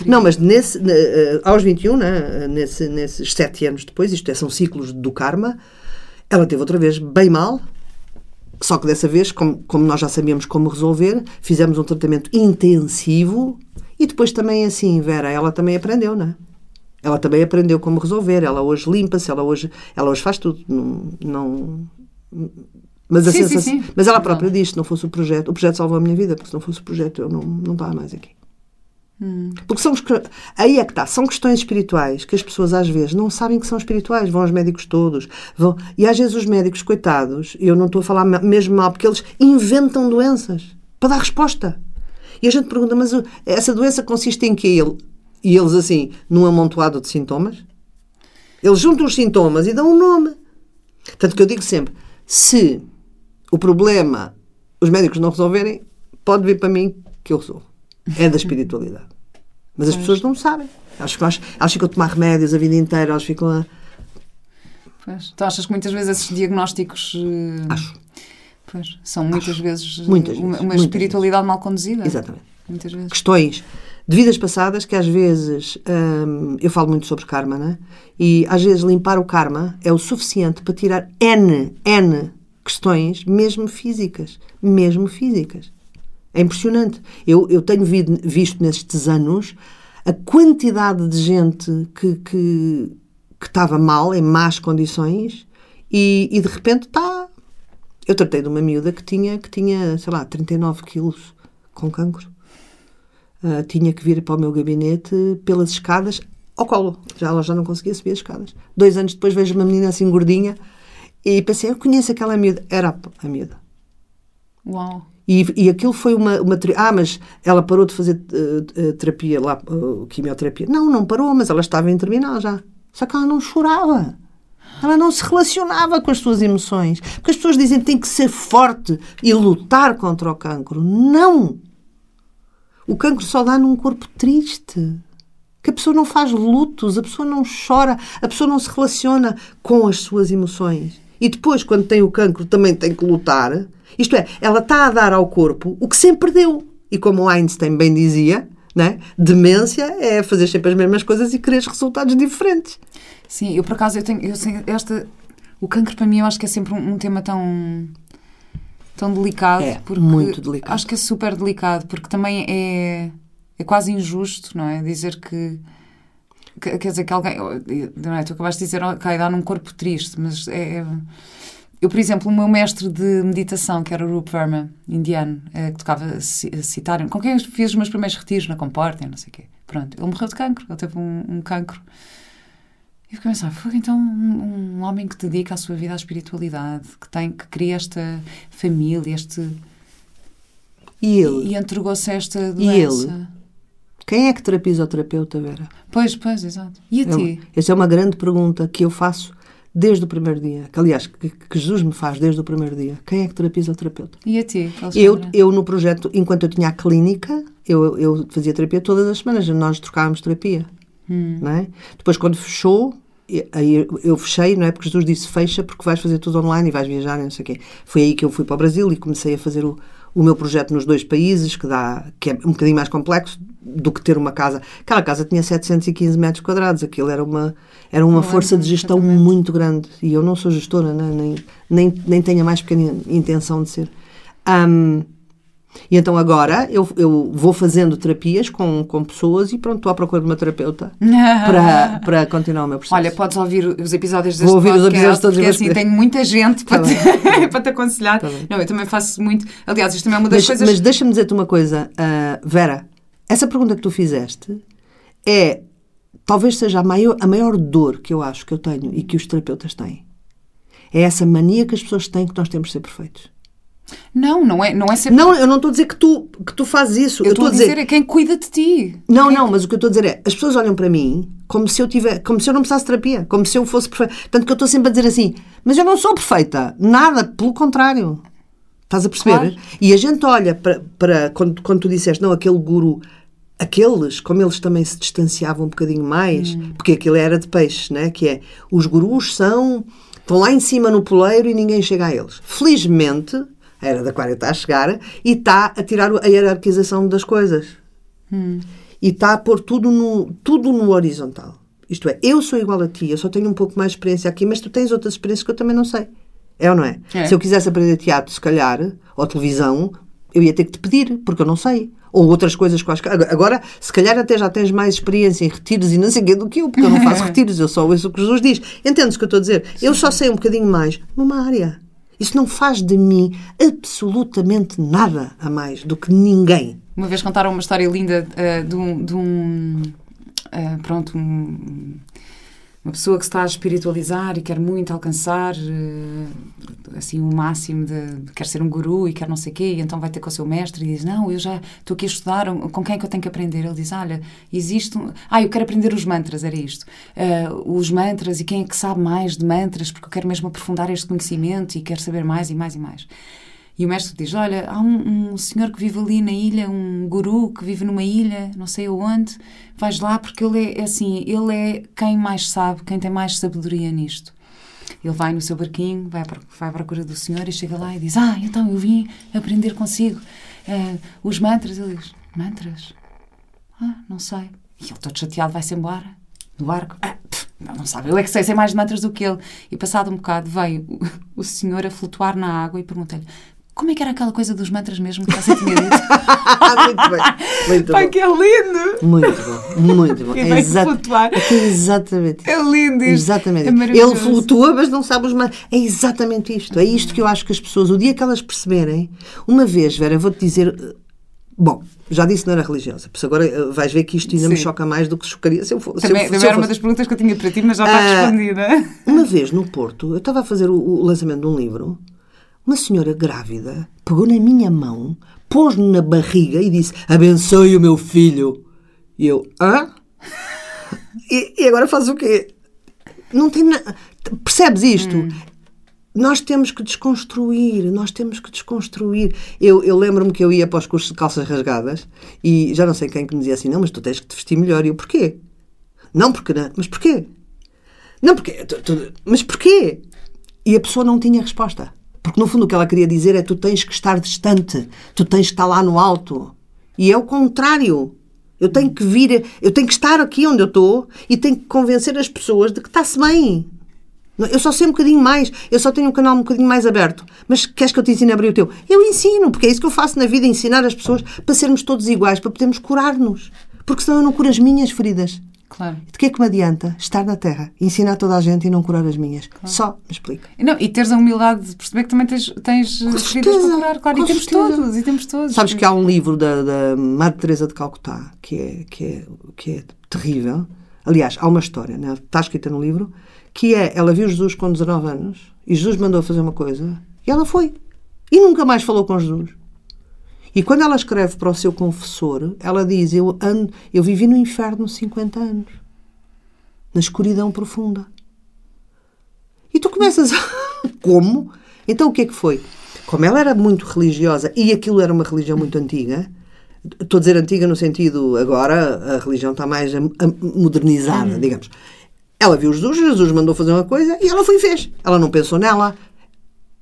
Não, mas nesse, ne- eh, aos 21, né, nesse, nesses 7 anos depois, isto é, são ciclos do karma, ela teve outra vez bem mal, só que dessa vez, como, como nós já sabíamos como resolver, fizemos um tratamento intensivo e depois também assim, Vera, ela também aprendeu, não é? Ela também aprendeu como resolver, ela hoje limpa-se, ela hoje, ela hoje faz tudo. Não, não- mas, a Sim, sim, sensação- sim. mas ela própria diz, se não fosse o projeto, o projeto salvou a minha vida, porque se não fosse o projeto eu não, não estava mais aqui. Porque são, que- aí é que está, são questões espirituais que as pessoas às vezes não sabem que são espirituais, vão aos médicos todos, vão, e às vezes os médicos, coitados, eu não estou a falar mesmo mal, porque eles inventam doenças para dar resposta. E a gente pergunta, mas essa doença consiste em quê? Ele, e eles assim, num amontoado de sintomas. Eles juntam os sintomas e dão um nome. Tanto que eu digo sempre: se o problema os médicos não resolverem, pode vir para mim que eu resolvo. É da espiritualidade. Mas as pessoas não sabem. Elas ficam, elas ficam a tomar remédios a vida inteira, elas ficam a. Pois. Tu achas que muitas vezes esses diagnósticos. eh, Acho. Pois, são muitas vezes eh, Muitas uma, vezes, uma muitas espiritualidade mal conduzida. Exatamente. Muitas vezes. questões de vidas passadas que às vezes hum, eu falo muito sobre karma, né? E às vezes limpar o karma é o suficiente para tirar N, N questões, mesmo físicas. Mesmo físicas. É impressionante. Eu, eu tenho vi- visto nestes anos a quantidade de gente que, que, que estava mal, em más condições, e, e de repente está. Eu tratei de uma miúda que tinha, que tinha, sei lá, 39 quilos com cancro. Uh, tinha que vir para o meu gabinete pelas escadas ao colo. Já ela já não conseguia subir as escadas. Dois anos depois vejo uma menina assim gordinha e pensei, eu conheço aquela miúda. Era a, miúda. Uau. E, e aquilo foi uma, uma Ah, mas ela parou de fazer uh, terapia lá, uh, quimioterapia. Não, não parou, mas ela estava em terminal já. Só que ela não chorava. Ela não se relacionava com as suas emoções. Porque as pessoas dizem que tem que ser forte e lutar contra o cancro. Não! O cancro só dá num corpo triste. Que a pessoa não faz lutos, a pessoa não chora, a pessoa não se relaciona com as suas emoções. E depois, quando tem o cancro, também tem que lutar. Isto é, ela está a dar ao corpo o que sempre deu. E como Einstein bem dizia, né? demência é fazer sempre as mesmas coisas e querer resultados diferentes. Sim, eu por acaso eu tenho. Eu esta, o cancro para mim eu acho que é sempre um, um tema tão. Tão delicado. É, porque muito delicado. Acho que é super delicado, porque também é. é quase injusto, não é? Dizer que. que- Quer dizer, que alguém. Não é? Tu acabaste de dizer, ok, dá num corpo triste, mas é. é- Eu, por exemplo, o meu mestre de meditação, que era o Rup Verma, indiano, eh, que tocava ci- citar, com quem eu fiz os meus primeiros retiros na Comporta, não sei o quê. Pronto, ele morreu de cancro, ele teve um, um cancro. E fiquei a pensar, foi então um, um homem que dedica a sua vida à espiritualidade, que tem, que cria esta família, este E ele? e entregou-se a esta E doença. Quem é que terapia o terapeuta, Vera? Pois, pois, exato. E a É uma- ti? Essa é uma grande pergunta que eu faço desde o primeiro dia. Que, aliás, que, que Jesus me faz desde o primeiro dia. Quem é que terapia o terapeuta? E a ti, Eu, Alexandra? eu, no projeto, enquanto eu tinha a clínica, eu, eu fazia terapia todas as semanas. Nós trocávamos terapia. Não é? Depois, quando fechou, e- aí eu- fechei, não é? Porque Jesus disse fecha porque vais fazer tudo online e vais viajar e não sei o quê. Foi aí que eu fui para o Brasil e comecei a fazer o, o meu projeto nos dois países, que, dá, que é um bocadinho mais complexo do que ter uma casa. Aquela casa tinha 715 metros quadrados, aquilo era uma, era uma Não força de gestão perfeitamente. muito grande. E eu não sou gestora, né? nem, nem, nem tenho a mais pequena intenção de ser. Ahm, e então agora eu, eu vou fazendo terapias com, com pessoas e pronto, estou à procura de uma terapeuta para, para continuar o meu processo. Olha, podes ouvir os episódios deste Vou ouvir os podcast, episódios todos porque os assim tenho muita gente para, Tá te, para te aconselhar. Tá não, eu também faço muito. Aliás, isto também é uma das mas, coisas. mas deixa-me dizer-te uma coisa, ah, Vera. Essa pergunta que tu fizeste é talvez seja a maior, a maior dor que eu acho que eu tenho e que os terapeutas têm. É essa mania que as pessoas têm que nós temos de ser perfeitos. Não, não é, não é ser. Não, eu não estou a dizer que tu, que tu fazes isso. eu estou a dizer, é quem cuida de ti. Não, não, mas o que eu estou a dizer é, as pessoas olham para mim como se eu tivesse, como se eu não precisasse de terapia, como se eu fosse perfeita. Tanto que eu estou sempre a dizer assim, mas eu não sou perfeita, nada, pelo contrário. Estás a perceber? Claro. E a gente olha para, para quando, quando tu disseste, não, aquele guru, aqueles, como eles também se distanciavam um bocadinho mais, porque aquilo era de peixe, né? Que é, os gurus são, estão lá em cima no poleiro e ninguém chega a eles. Felizmente, a era da Aquária está a chegar e está a tirar a hierarquização das coisas e está a pôr tudo no, tudo no horizontal. Isto é, eu sou igual a ti, eu só tenho um pouco mais de experiência aqui, mas tu tens outras experiências que eu também não sei. É ou não é? É. Se eu quisesse aprender teatro, se calhar, ou televisão, eu ia ter que te pedir, porque eu não sei. Ou outras coisas quaisquer. Agora- se calhar até já tens mais experiência em retiros e não sei o quê do que eu, porque eu não faço retiros, eu só ouço o que Jesus diz. Entendes o que eu estou a dizer? Eu só sei um bocadinho mais numa área. Isso não faz de mim absolutamente nada a mais do que ninguém. Uma vez contaram uma história linda eh, de um. De um eh, pronto, um, uma pessoa que está a espiritualizar e quer muito alcançar uh, assim o máximo de quer ser um guru e quer não sei quê, e então vai ter com o seu mestre e diz: "Não, eu já estou aqui a estudar, com quem é que eu tenho que aprender?" Ele diz: "Olha, existe um... Ah, eu quero aprender os mantras, era isto. Uh, os mantras e quem é que sabe mais de mantras, porque eu quero mesmo aprofundar este conhecimento e quero saber mais e mais e mais." E o mestre diz: Olha, há um, um, senhor que vive ali na ilha, um guru que vive numa ilha, não sei aonde, vais lá porque ele é, é assim, ele é quem mais sabe, quem tem mais sabedoria nisto. Ele vai no seu barquinho, vai, vai à procura do senhor e chega lá e diz: Ah, então eu vim aprender consigo uh, os mantras. Ele diz: Mantras? Ah, não sei. E ele todo chateado vai-se embora, no barco. Ah, não, não sabe, eu é que sei, sei mais de mantras do que ele. E passado um bocado veio o, o senhor a flutuar na água e pergunta-lhe: como é que era aquela coisa dos mantras mesmo que você tinha dito? muito bem. Muito Pai, bom. que é lindo! Muito bom, muito bom. É exa flutuar. É exatamente. É lindo isto. Exatamente. É Ele flutua, mas não sabe os mantras. É exatamente isto. É isto que eu acho que as pessoas, o dia que elas perceberem, uma vez, Vera, vou-te dizer. Bom, já disse que não era religiosa, por isso agora eh, vais ver que isto ainda Sim. me choca mais do que chocaria se eu fosse. Também, se eu, também era uma das perguntas que eu tinha para ti, mas já está ah, respondida. Uma vez no Porto, eu estava a fazer o, o lançamento de um livro uma senhora grávida pegou na minha mão, pôs-me na barriga e disse: Abençoe o meu filho. E eu, hã? E, e agora faz o quê? Não tem nada. Percebes isto? Hum. Nós temos que desconstruir, nós temos que desconstruir. Eu, eu lembro-me que eu ia para os cursos de calças rasgadas e já não sei quem que me dizia assim: não, mas tu tens que te vestir melhor. E eu, porquê? Não, porque não. Mas porquê? Não, porque. Tu, tu, mas porquê? E a pessoa não tinha resposta. Porque no fundo o que ela queria dizer é tu tens que estar distante, tu tens que estar lá no alto. E é o contrário. Eu tenho que vir, eu tenho que estar aqui onde eu estou e tenho que convencer as pessoas de que está-se bem. Eu só sei um bocadinho mais, eu só tenho um canal um bocadinho mais aberto. Mas queres que eu te ensine a abrir o teu? Eu ensino, porque é isso que eu faço na vida, ensinar as pessoas para sermos todos iguais, para podermos curar-nos. Porque senão eu não curo as minhas feridas. Claro. De que é que me adianta estar na Terra, ensinar toda a gente e não curar as minhas? Claro. Só me explica. Não, e teres a humildade de perceber que também tens, tens feridas para curar, claro. E temos todos, e temos todos. Sabes que há um livro da, da Madre Teresa de Calcutá que é, que, é, que é terrível. Aliás, há uma história, né? está escrita no livro, que é, ela viu Jesus com 19 anos e Jesus mandou fazer uma coisa e ela foi. E nunca mais falou com Jesus. E quando ela escreve para o seu confessor, ela diz: Eu, ando, eu vivi no inferno 50 anos, na escuridão profunda. E tu começas a. Como? Então o que é que foi? Como ela era muito religiosa e aquilo era uma religião muito antiga, estou a dizer antiga no sentido agora a religião está mais modernizada, hum. digamos. Ela viu Jesus, Jesus mandou fazer uma coisa e ela foi e fez. Ela não pensou nela.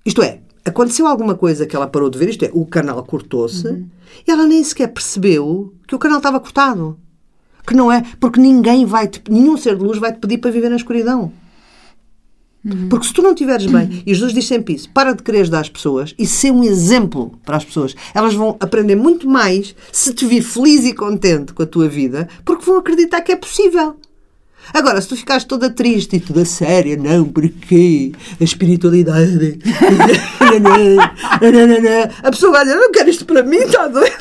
Isto é, aconteceu alguma coisa que ela parou de ver, isto é, o canal cortou-se, uhum. e ela nem sequer percebeu que o canal estava cortado. Que não é, porque ninguém vai, te, nenhum ser de luz vai te pedir para viver na escuridão. Uhum. Porque se tu não estiveres bem, e Jesus diz sempre isso, para de querer dar às pessoas e ser um exemplo para as pessoas. Elas vão aprender muito mais se te vir feliz e contente com a tua vida, porque vão acreditar que é possível. Agora, se tu ficares toda triste e toda séria, não, porque a espiritualidade. a pessoa vai dizer, não quero isto para mim, está doido.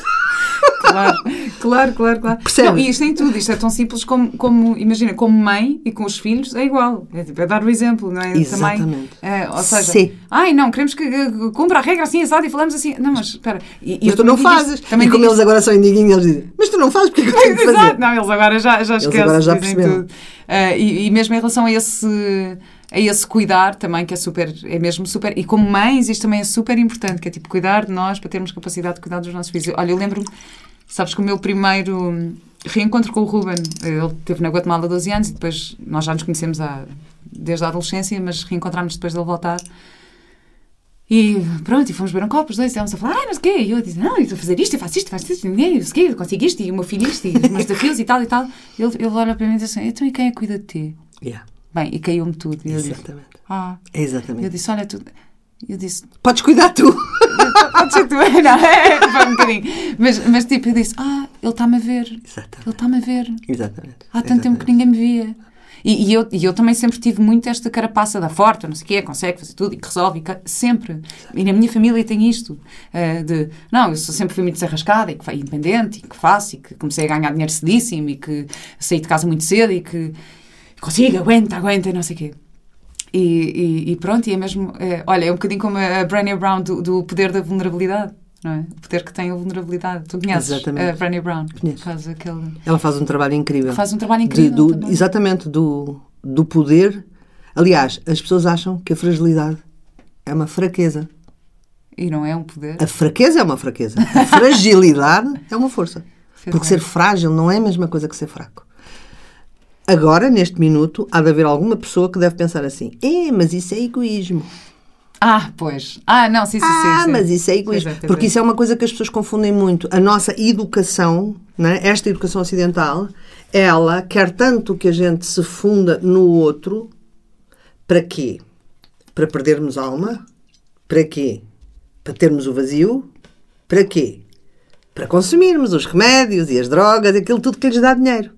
Claro, claro, claro, claro. Percebe? Não, e isto em tudo, isto é tão simples como, como, imagina, como mãe e com os filhos é igual. É, tipo, é dar o exemplo, não é? Exatamente. Também, é, ou seja, Sim. ai não, queremos que, que cumpra a regra assim, assado e falamos assim. Não, mas espera. E, mas tu não fazes. Também e como eles agora são indiguinhos, eles dizem, mas tu não fazes, porque é que eu tenho que fazer? Exato, não, eles agora já, já esquecem. Eles agora já perceberam. Tudo. Uh, e, e mesmo em relação a esse a esse cuidar também, que é super, é mesmo super. E como mães, isto também é super importante, que é tipo cuidar de nós para termos capacidade de cuidar dos nossos filhos. Olha, eu lembro-me Sabes que o meu primeiro reencontro com o Ruben, ele esteve na Guatemala há 12 anos e depois nós já nos conhecemos há, desde a adolescência, mas reencontramos depois dele voltar. E pronto, e fomos beber um copo, os dois, estávamos a falar, ah, mas o quê? E eu disse, não, eu estou a fazer isto, eu faço isto, faço isto, ninguém, o quê? Eu consigo isto, e o meu filho isto, e os meus desafios e tal e tal. E ele, ele olha para mim e diz assim, então e quem é que cuida de ti? Yeah. Bem, e caiu-me tudo. E Exatamente. Disse, ah. Exatamente. Eu disse, olha, tu... Eu disse... Podes cuidar tu. Pode ser tu. Não, é, foi um bocadinho. Mas, mas tipo, eu disse, ah, ele está-me a ver. Exatamente. Ele está-me a ver. Exatamente. Há tanto Exatamente. tempo que ninguém me via. E, e, eu, e eu também sempre tive muito esta carapaça da forte, não sei o quê, consegue fazer tudo e que resolve, e sempre. E na minha família tem isto, uh, de, não, eu sempre fui muito desarrascada e que independente e que faço e que comecei a ganhar dinheiro cedíssimo e que saí de casa muito cedo e que consigo, aguenta, aguenta, não sei o quê. E, e, e, pronto, e é mesmo. É, olha, é um bocadinho como a Brené Brown do, do poder da vulnerabilidade. Não é? O poder que tem a vulnerabilidade. Tu conheces Exatamente. a Brené Brown? Conheço. Faz aquele... Ela faz um trabalho incrível. Faz um trabalho incrível. De, do, exatamente, do, do poder. Aliás, as pessoas acham que a fragilidade é uma fraqueza. E não é um poder. A fraqueza é uma fraqueza. A fragilidade é uma força. Porque ser frágil não é a mesma coisa que ser fraco. Agora, neste minuto, há de haver alguma pessoa que deve pensar assim: é, mas isso é egoísmo. Ah, pois. Ah, não, sim, sim, ah, sim. sim. mas isso é egoísmo. Porque isso é uma coisa que as pessoas confundem muito. A nossa educação, né, esta educação ocidental, ela quer tanto que a gente se funda no outro. Para quê? Para perdermos alma? Para quê? Para termos o vazio? Para quê? Para consumirmos os remédios e as drogas, aquilo tudo que lhes dá dinheiro.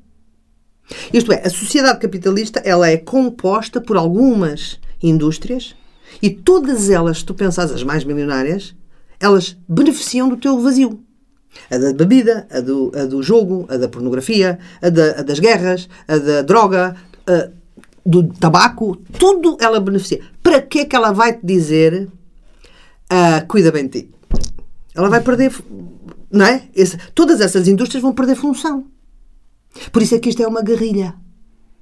Isto é, a sociedade capitalista ela é composta por algumas indústrias e todas elas, se tu pensares as mais milionárias, elas beneficiam do teu vazio. A da bebida, a do, a do jogo, a da pornografia, a, da, a das guerras, a da droga, a, do tabaco, tudo ela beneficia. Para que é que ela vai te dizer uh, cuida bem de ti? Ela vai perder, não é? Esse, todas essas indústrias vão perder função. Por isso é que isto é uma guerrilha.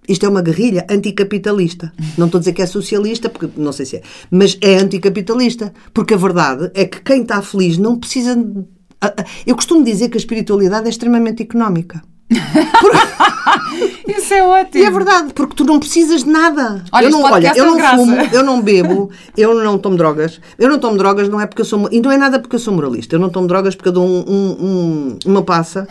Isto é uma guerrilha anticapitalista. Não estou a dizer que é socialista, porque não sei se é, mas é anticapitalista. Porque a verdade é que quem está feliz não precisa. Eu costumo dizer que a espiritualidade é extremamente económica. Isso é ótimo. E é verdade, porque tu não precisas de nada. Olha, eu não, olha, eu não fumo, eu não bebo, eu não tomo drogas. Eu não tomo drogas não é porque eu sou. E não é nada porque eu sou moralista. Eu não tomo drogas porque eu dou um, um, um, uma passa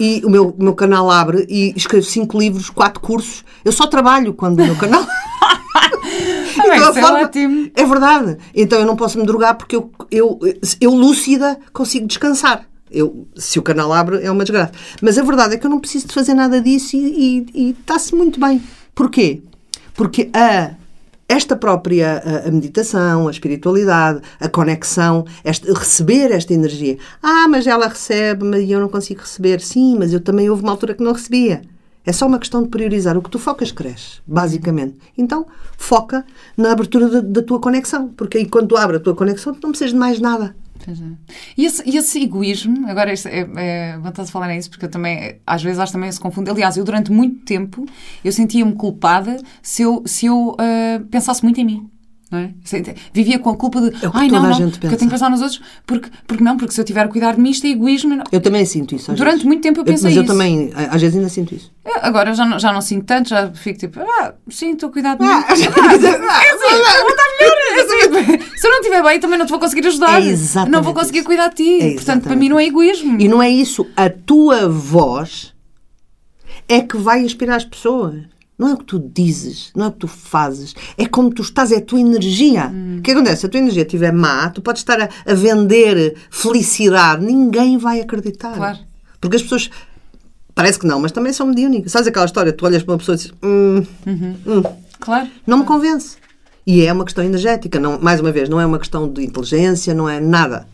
e o meu, o meu canal abre e escrevo cinco livros, quatro cursos. Eu só trabalho quando o meu canal. então, é forma, ótimo. É verdade. Então eu não posso me drogar porque eu, eu, eu lúcida consigo descansar. Eu, se o canal abre, é uma desgraça. Mas a verdade é que eu não preciso de fazer nada disso e está-se muito bem. Porquê? Porque a esta própria a, meditação, a espiritualidade, a conexão, este, receber esta energia. Ah, mas ela recebe, mas eu não consigo receber. Sim, mas eu também houve uma altura que não recebia. É só uma questão de priorizar. O que tu focas cresce, basicamente. Então, foca na abertura da, da tua conexão. Porque aí, quando tu abres a tua conexão, tu não precisas de mais nada. É. E esse, esse egoísmo, agora isto é, é vantajoso falar nisso, porque eu também, às vezes, acho também se confunde. Aliás, eu durante muito tempo, eu sentia-me culpada se eu, se eu uh, pensasse muito em mim. Não é? Vivia com a culpa de é ai não, não, que eu tenho que pensar nos outros, porque, porque não, porque se eu tiver a cuidar de mim isto é egoísmo. Não. Eu também sinto isso. Durante vezes. muito tempo eu pensei Mas eu isso. também, às vezes ainda sinto isso. Agora já não, já não sinto tanto, já fico tipo, ah, sim, estou a cuidar de mim. Ah, é assim, vou estar melhor. É assim, se eu não estiver bem, também não te vou conseguir ajudar. É não vou conseguir isso. cuidar de ti. É Portanto, para mim não é egoísmo. E não é isso. A tua voz é que vai inspirar as pessoas. Não é o que tu dizes, não é o que tu fazes, é como tu estás, é a tua energia. Hum. O que acontece? Se a tua energia estiver má, tu podes estar a, a vender felicidade, ninguém vai acreditar. Claro. Porque as pessoas Parece que não, mas também são mediúnicas. Sabes aquela história? Tu olhas para uma pessoa e dizes: hum, uhum. hum, claro. Não me convence. E é uma questão energética. Não, mais uma vez, não é uma questão de inteligência, não é nada.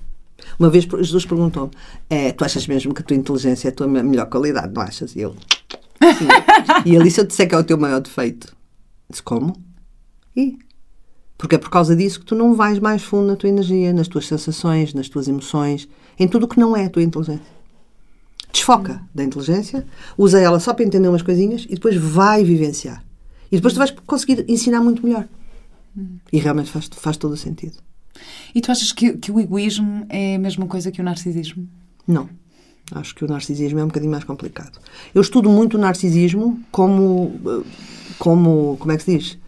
Uma vez Jesus perguntou: é, Tu achas mesmo que a tua inteligência é a tua melhor qualidade, não achas? E eu. Sim. e ali, se eu disser que é o teu maior defeito, disse: Como? E? Porque é por causa disso que tu não vais mais fundo na tua energia, nas tuas sensações, nas tuas emoções, em tudo o que não é a tua inteligência desfoca da inteligência, usa ela só para entender umas coisinhas e depois vai vivenciar. E depois tu vais conseguir ensinar muito melhor. E realmente faz, faz todo o sentido. E tu achas que, que o egoísmo é a mesma coisa que o narcisismo? Não. Acho que o narcisismo é um bocadinho mais complicado. Eu estudo muito o narcisismo como. como como é que se diz?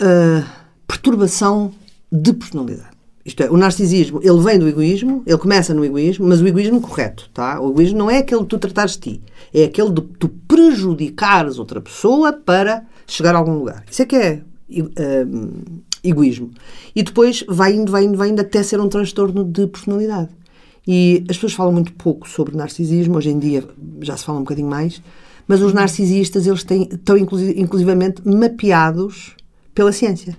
Uh, perturbação de personalidade. Isto é, o narcisismo, ele vem do egoísmo, ele começa no egoísmo, mas o egoísmo correto, tá? O egoísmo não é aquele de tu tratares de ti, é aquele de tu prejudicares outra pessoa para chegar a algum lugar. Isso é que é uh, egoísmo. E depois vai indo, vai indo, vai indo até ser um transtorno de personalidade. E as pessoas falam muito pouco sobre narcisismo, hoje em dia já se fala um bocadinho mais, mas os narcisistas, eles têm, estão inclusivamente mapeados pela ciência.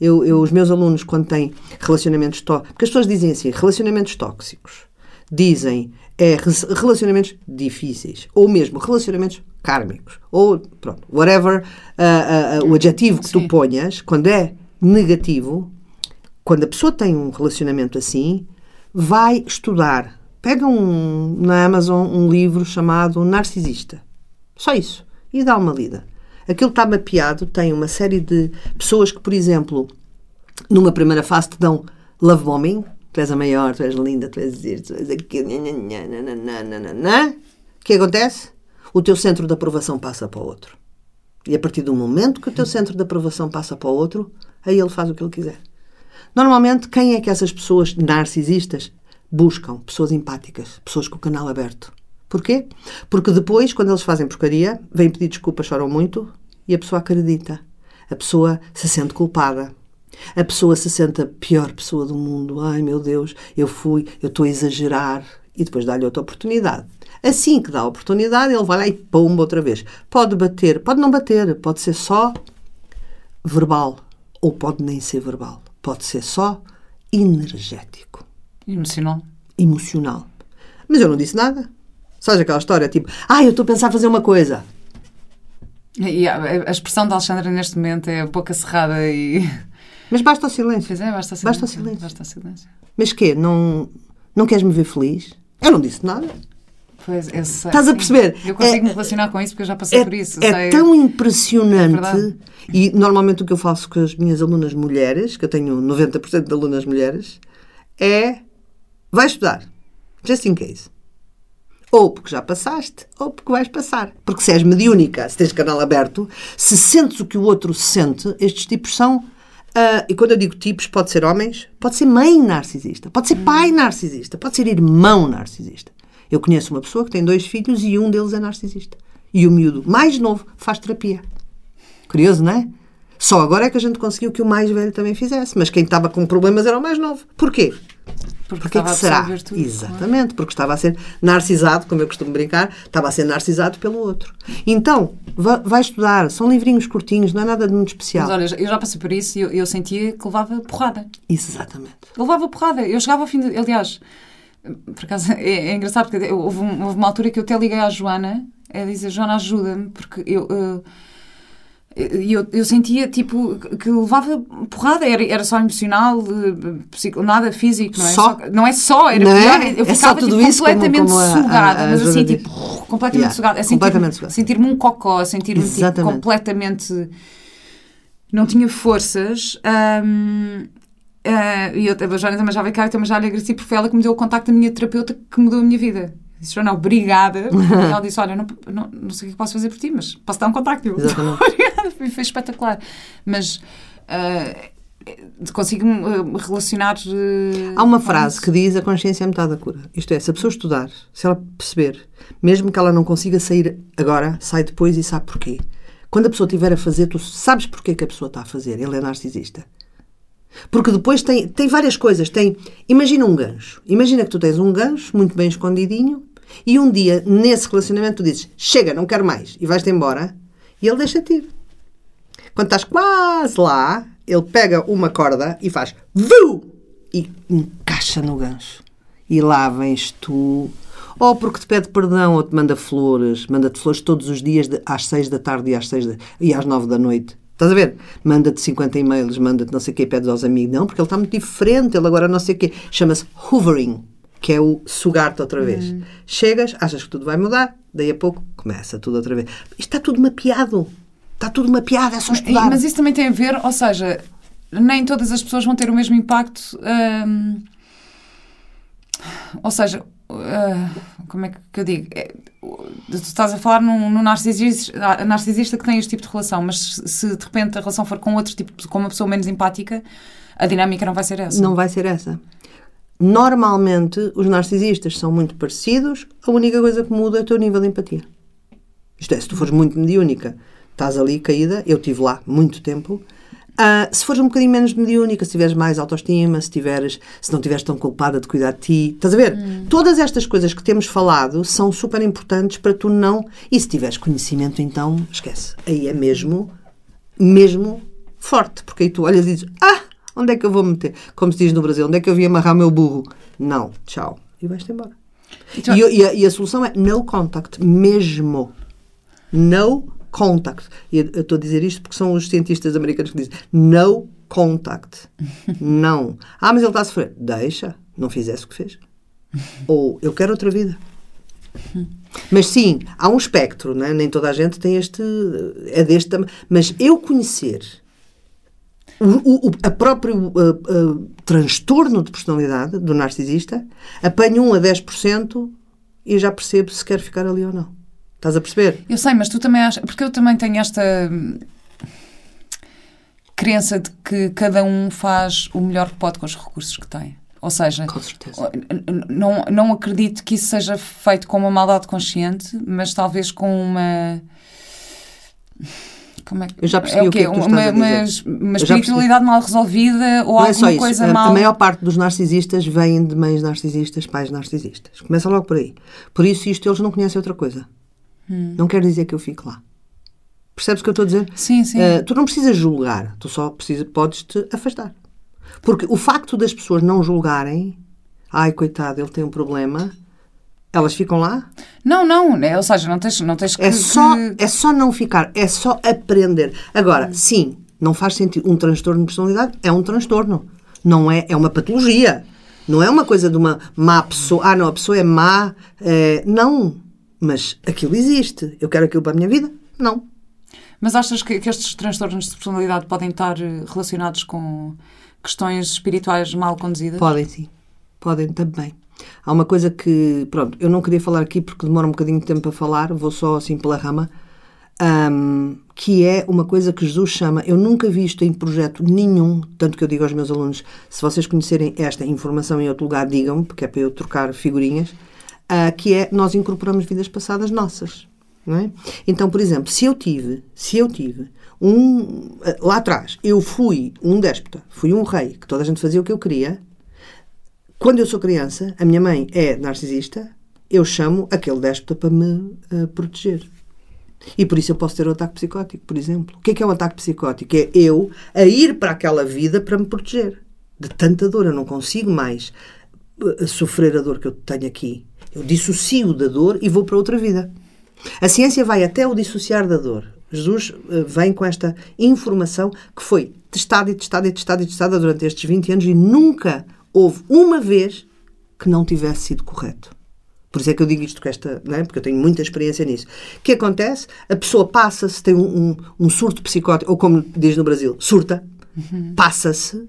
Eu, eu, os meus alunos, quando têm relacionamentos tóxicos, porque as pessoas dizem assim, relacionamentos tóxicos, dizem é relacionamentos difíceis, ou mesmo relacionamentos kármicos, ou pronto, whatever uh, uh, o adjetivo que Sim. tu ponhas, quando é negativo, quando a pessoa tem um relacionamento assim, vai estudar. Pega um, na Amazon um livro chamado Narcisista. Só isso. E dá uma lida. Aquilo está mapeado, tem uma série de pessoas que, por exemplo, numa primeira fase te dão love bombing. Tu és a maior, tu és linda, tu és isto, tu és aquilo. O que acontece? O teu centro de aprovação passa para o outro. E a partir do momento que o teu centro de aprovação passa para o outro, aí ele faz o que ele quiser. Normalmente, quem é que essas pessoas narcisistas buscam? Pessoas empáticas, pessoas com o canal aberto. Porquê? Porque depois, quando eles fazem porcaria, vêm pedir desculpa, choram muito e a pessoa acredita. A pessoa se sente culpada. A pessoa se sente a pior pessoa do mundo. Ai meu Deus, eu fui, eu estou a exagerar. E depois dá-lhe outra oportunidade. Assim que dá a oportunidade, ele vai lá e pomba outra vez. Pode bater, pode não bater, pode ser só verbal ou pode nem ser verbal. Pode ser só energético, Emocional. emocional. Mas eu não disse nada. Sabes aquela história tipo, ah, eu estou a pensar fazer uma coisa. E a, a expressão da Alexandra neste momento é boca cerrada e. Mas basta o silêncio. Pois é, basta silêncio. Basta o silêncio. Basta o silêncio. Mas quê? Não, não queres me ver feliz? Eu não disse nada. Pois, eu sei. Estás a sim. perceber? Eu consigo É- me relacionar com isso porque eu já passei É, por isso. é sei. tão É impressionante. verdade. e normalmente o que eu faço com as minhas alunas mulheres, que eu tenho 90% de alunas mulheres, é vai estudar. Just in case. Ou porque já passaste, ou porque vais passar. Porque se és mediúnica, se tens canal aberto, se sentes o que o outro sente, estes tipos são. ah, e quando eu digo tipos, pode ser homens, pode ser mãe narcisista, pode ser pai narcisista, pode ser irmão narcisista. Eu conheço uma pessoa que tem dois filhos e um deles é narcisista. E o miúdo mais novo faz terapia. Curioso, não é? Só agora é que a gente conseguiu que o mais velho também fizesse. Mas quem estava com problemas era o mais novo. Porquê? Porque Porquê estava que será? tudo, Exatamente, porque estava a ser narcisado, como eu costumo brincar, estava a ser narcisado pelo outro. Então, va- vai estudar, são livrinhos curtinhos, não é nada de muito especial. Mas olha, eu já passei por isso e eu, eu sentia que levava porrada. Exatamente. Eu levava porrada. Eu chegava ao fim de. Aliás, por acaso é, é engraçado porque eu- houve, um- houve uma altura que eu até liguei à Joana a dizer: Joana, ajuda-me, porque eu. eu eu, eu sentia tipo que levava porrada, era, era só emocional, eh, psico, nada físico, não é? Só? não é só, era Não é? pior. Eu É só ficava tudo tipo, isso como- completamente como a- a- sugada, a mas assim, Joana diz. tipo, completamente Yeah, sugada. A sentir- completamente sugada. Sentir-me um cocó, a sentir-me tipo, completamente não tinha forças. hum, ah, e eu, a Joana também já veio cá e também já lhe agradeci porque foi ela que me deu o contacto da minha terapeuta que mudou a minha vida. Disse, Joana, obrigada. E ela disse, olha, não, não, não sei o que posso fazer por ti, mas posso dar um contacto. Eu, obrigada, foi, espetacular. Mas ah, consigo-me ah, relacionar... Há uma frase que diz a consciência é metade da cura. Isto é, se a pessoa estudar, se ela perceber, mesmo que ela não consiga sair agora, sai depois e sabe porquê. Quando a pessoa estiver a fazer, tu sabes porquê que a pessoa está a fazer. Ele é narcisista. Porque depois tem, tem várias coisas. Tem, imagina um gancho. Imagina que tu tens um gancho muito bem escondidinho e um dia, nesse relacionamento, tu dizes chega, não quero mais, e vais-te embora e ele deixa-te ir. Quando estás quase lá, ele pega uma corda e faz VU! E encaixa no gancho. E lá vens tu. Ou porque te pede perdão ou te manda flores. Manda-te flores todos os dias de- às seis da tarde e às, seis e às nove da noite. Estás a ver? Manda-te 50 e-mails, manda-te não sei o quê, pedes aos amigos. Não, porque ele está muito diferente, ele agora não sei o quê. Chama-se hoovering, que é o sugar-te outra vez. Chegas, achas que tudo vai mudar, daí a pouco começa tudo outra vez. Isto está tudo mapeado. Está tudo mapeado, é só estudar. Mas isso também tem a ver, ou seja, nem todas as pessoas vão ter o mesmo impacto. hum, ou seja, ah, como é que eu digo? É, tu estás a falar num, num narcisista, ah, narcisista que tem este tipo de relação, mas se, de repente a relação for com outro tipo, com uma pessoa menos empática, a dinâmica não vai ser essa. Não vai ser essa. Normalmente, os narcisistas são muito parecidos, a única coisa que muda é o teu nível de empatia. Isto é, se tu fores muito mediúnica, estás ali caída, eu estive lá muito tempo. Ah, se fores um bocadinho menos mediúnica, se tiveres mais autoestima, se, tiveres, se não estiveres tão culpada de cuidar de ti, estás a ver? Todas estas coisas que temos falado são super importantes para tu não. E se tiveres conhecimento, então esquece. Aí é mesmo, mesmo forte, porque aí tu olhas e dizes: Ah, onde é que eu vou meter? Como se diz no Brasil, onde é que eu vim amarrar o meu burro? Não, tchau. E vais-te embora. Então- E, e a, e a solução é no contact, mesmo. No contact. E eu estou a dizer isto porque são os cientistas americanos que dizem no contact. não. Ah, mas ele está a sofrer. Deixa. Não fizesse o que fez. Ou eu quero outra vida. Mas sim, há um espectro, né? nem toda a gente tem este. é deste tamanho. Mas eu conhecer o, o a próprio uh, uh, transtorno de personalidade do narcisista, apanho 1 a 10% e já percebo se quer ficar ali ou não. Estás a perceber? Eu sei, mas tu também achas. Porque eu também tenho esta crença de que cada um faz o melhor que pode com os recursos que tem. Ou seja, não, não acredito que isso seja feito com uma maldade consciente, mas talvez com uma. Como é que, eu já percebi é o, que, é que uma, uma, uma espiritualidade mal resolvida ou não é alguma é coisa mal. A maior parte dos narcisistas vêm de mães narcisistas, pais narcisistas. Começa logo por aí. Por isso, isto eles não conhecem outra coisa. Hum. Não quer dizer que eu fique lá. Percebes o que eu estou a dizer? Sim, sim. Uh, tu não precisas julgar, tu só precisa, podes te afastar. Porque o facto das pessoas não julgarem, ai coitado, ele tem um problema, elas ficam lá? Não, não, né? ou seja, não tens, não tens que. É só, é só não ficar, é só aprender. Agora, hum. sim, não faz sentido. Um transtorno de personalidade é um transtorno. Não é, é uma patologia. Não é uma coisa de uma má pessoa. Ah, não, a pessoa é má. É, não. Mas aquilo existe. Eu quero aquilo para a minha vida? Não. Mas achas que, que estes transtornos de personalidade podem estar eh, relacionados com questões espirituais mal conduzidas? Podem, sim. Podem também. Há uma coisa que, pronto, eu não queria falar aqui porque demora um bocadinho de tempo a falar, vou só assim pela rama, um, que é uma coisa que Jesus chama, eu nunca vi isto em projeto nenhum, tanto que eu digo aos meus alunos, se vocês conhecerem esta informação em outro lugar, digam-me, porque é para eu trocar figurinhas, uh, que é, nós incorporamos vidas passadas nossas. É? Então, por exemplo, se eu tive, se eu tive um, lá atrás, eu fui um déspota, fui um rei, que toda a gente fazia o que eu queria, quando eu sou criança, a minha mãe é narcisista, eu chamo aquele déspota para me uh, proteger. E por isso eu posso ter um ataque psicótico, por exemplo. O que é que é um ataque psicótico? É eu a ir para aquela vida para me proteger de tanta dor. Eu não consigo mais sofrer a dor que eu tenho aqui. Eu dissocio da dor e vou para outra vida. A ciência vai até o dissociar da dor. Jesus uh, vem com esta informação que foi testada e testada e testada e testada durante estes 20 anos e nunca houve uma vez que não tivesse sido correto. Por isso é que eu digo isto com esta, não é? porque eu tenho muita experiência nisso. O que acontece? A pessoa passa-se, tem um, um, um, surto psicótico, ou como diz no Brasil, surta, uhum. passa-se,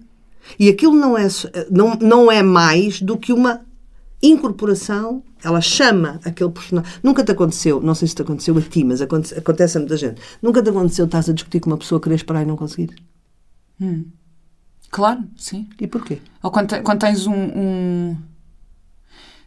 e aquilo não é, não, não é mais do que uma incorporação, ela chama aquele personagem. Nunca te aconteceu, não sei se te aconteceu a ti, mas acontece, acontece a muita gente. Nunca te aconteceu, estás a discutir com uma pessoa, queres parar e não conseguir? Hum. Claro, sim. E porquê? Ou quando, quando tens um, um,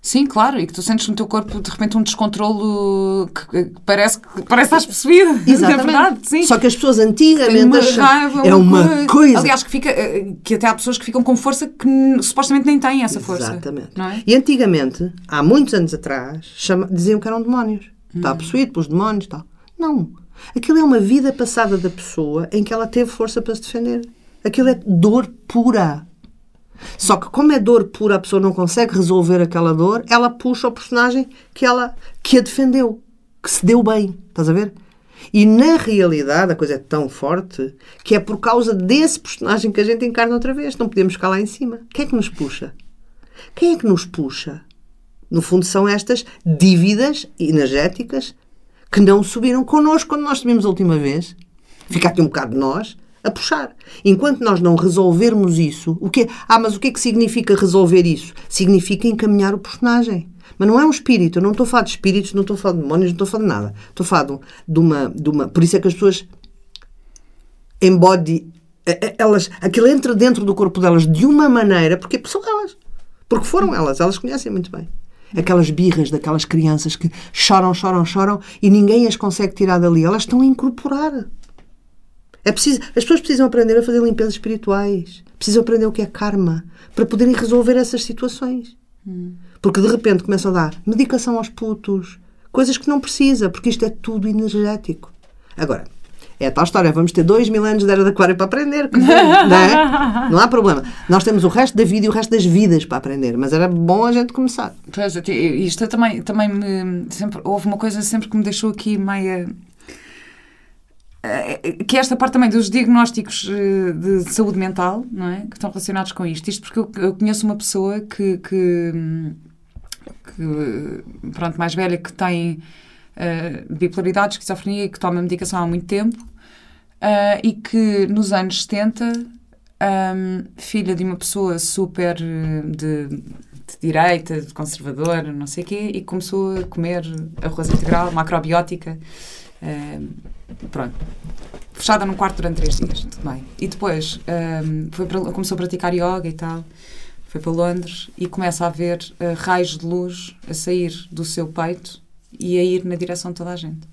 Sim, claro, e que tu sentes no teu corpo de repente um descontrolo que, parece que parece estás possuído. Exatamente. É verdade, sim. Só que as pessoas antigamente uma raiva, é uma, uma coisa. Aliás, que, fica, eh, que até há pessoas que ficam com força que supostamente nem têm essa força. Exatamente. É? E antigamente, há muitos anos atrás, chama, diziam que eram demónios. Hum. Está possuído pelos demónios tal. Não. Aquilo é uma vida passada da pessoa em que ela teve força para se defender. Aquilo é dor pura. Só que como é dor pura, a pessoa não consegue resolver aquela dor, ela puxa o personagem que ela que a defendeu, que se deu bem, estás a ver? E na realidade a coisa é tão forte que é por causa desse personagem que a gente encarna outra vez. Não podemos ficar lá em cima. Quem é que nos puxa? Quem é que nos puxa? No fundo são estas dívidas energéticas que não subiram connosco quando nós subimos a última vez. Fica aqui um bocado de nós a puxar. Enquanto nós não resolvermos isso, o que Ah, mas o que é que significa resolver isso? Significa encaminhar o personagem. Mas não é um espírito. Eu não estou a falar de espíritos, não estou a falar de demónios, não estou a falar de nada. Estou a falar de uma, de uma. Por isso é que as pessoas embody. Elas, aquilo entra dentro do corpo delas de uma maneira, porque são elas. Porque foram elas, elas conhecem muito bem. Aquelas birras daquelas crianças que choram, choram, choram e ninguém as consegue tirar dali. Elas estão a incorporar. É preciso, as pessoas precisam aprender a fazer limpezas espirituais, precisam aprender o que é karma, para poderem resolver essas situações. Hum. Porque de repente começam a dar medicação aos putos, coisas que não precisa, porque isto é tudo energético. Agora, é a tal história, vamos ter dois mil anos de era de aquário para aprender, não, é? não há problema. Nós temos o resto da vida e o resto das vidas para aprender, mas era bom a gente começar. Pois, isto também, também me, sempre, houve uma coisa sempre que me deixou aqui meia que é esta parte também dos diagnósticos eh, de saúde mental, não é? Que estão relacionados com isto. Isto porque eu, conheço uma pessoa que, que, que, pronto, mais velha, que tem uh, bipolaridade, esquizofrenia e que toma medicação há muito tempo uh, e que nos anos 70, um, filha de uma pessoa super de, de direita, de conservadora, não sei o quê, e começou a comer arroz integral, macrobiótica. Uh, pronto. Fechada num quarto durante três dias, tudo bem. E depois um, foi para, começou a praticar yoga e tal. Foi para Londres e começa a ver uh, raios de luz a sair do seu peito e a ir na direção de toda a gente.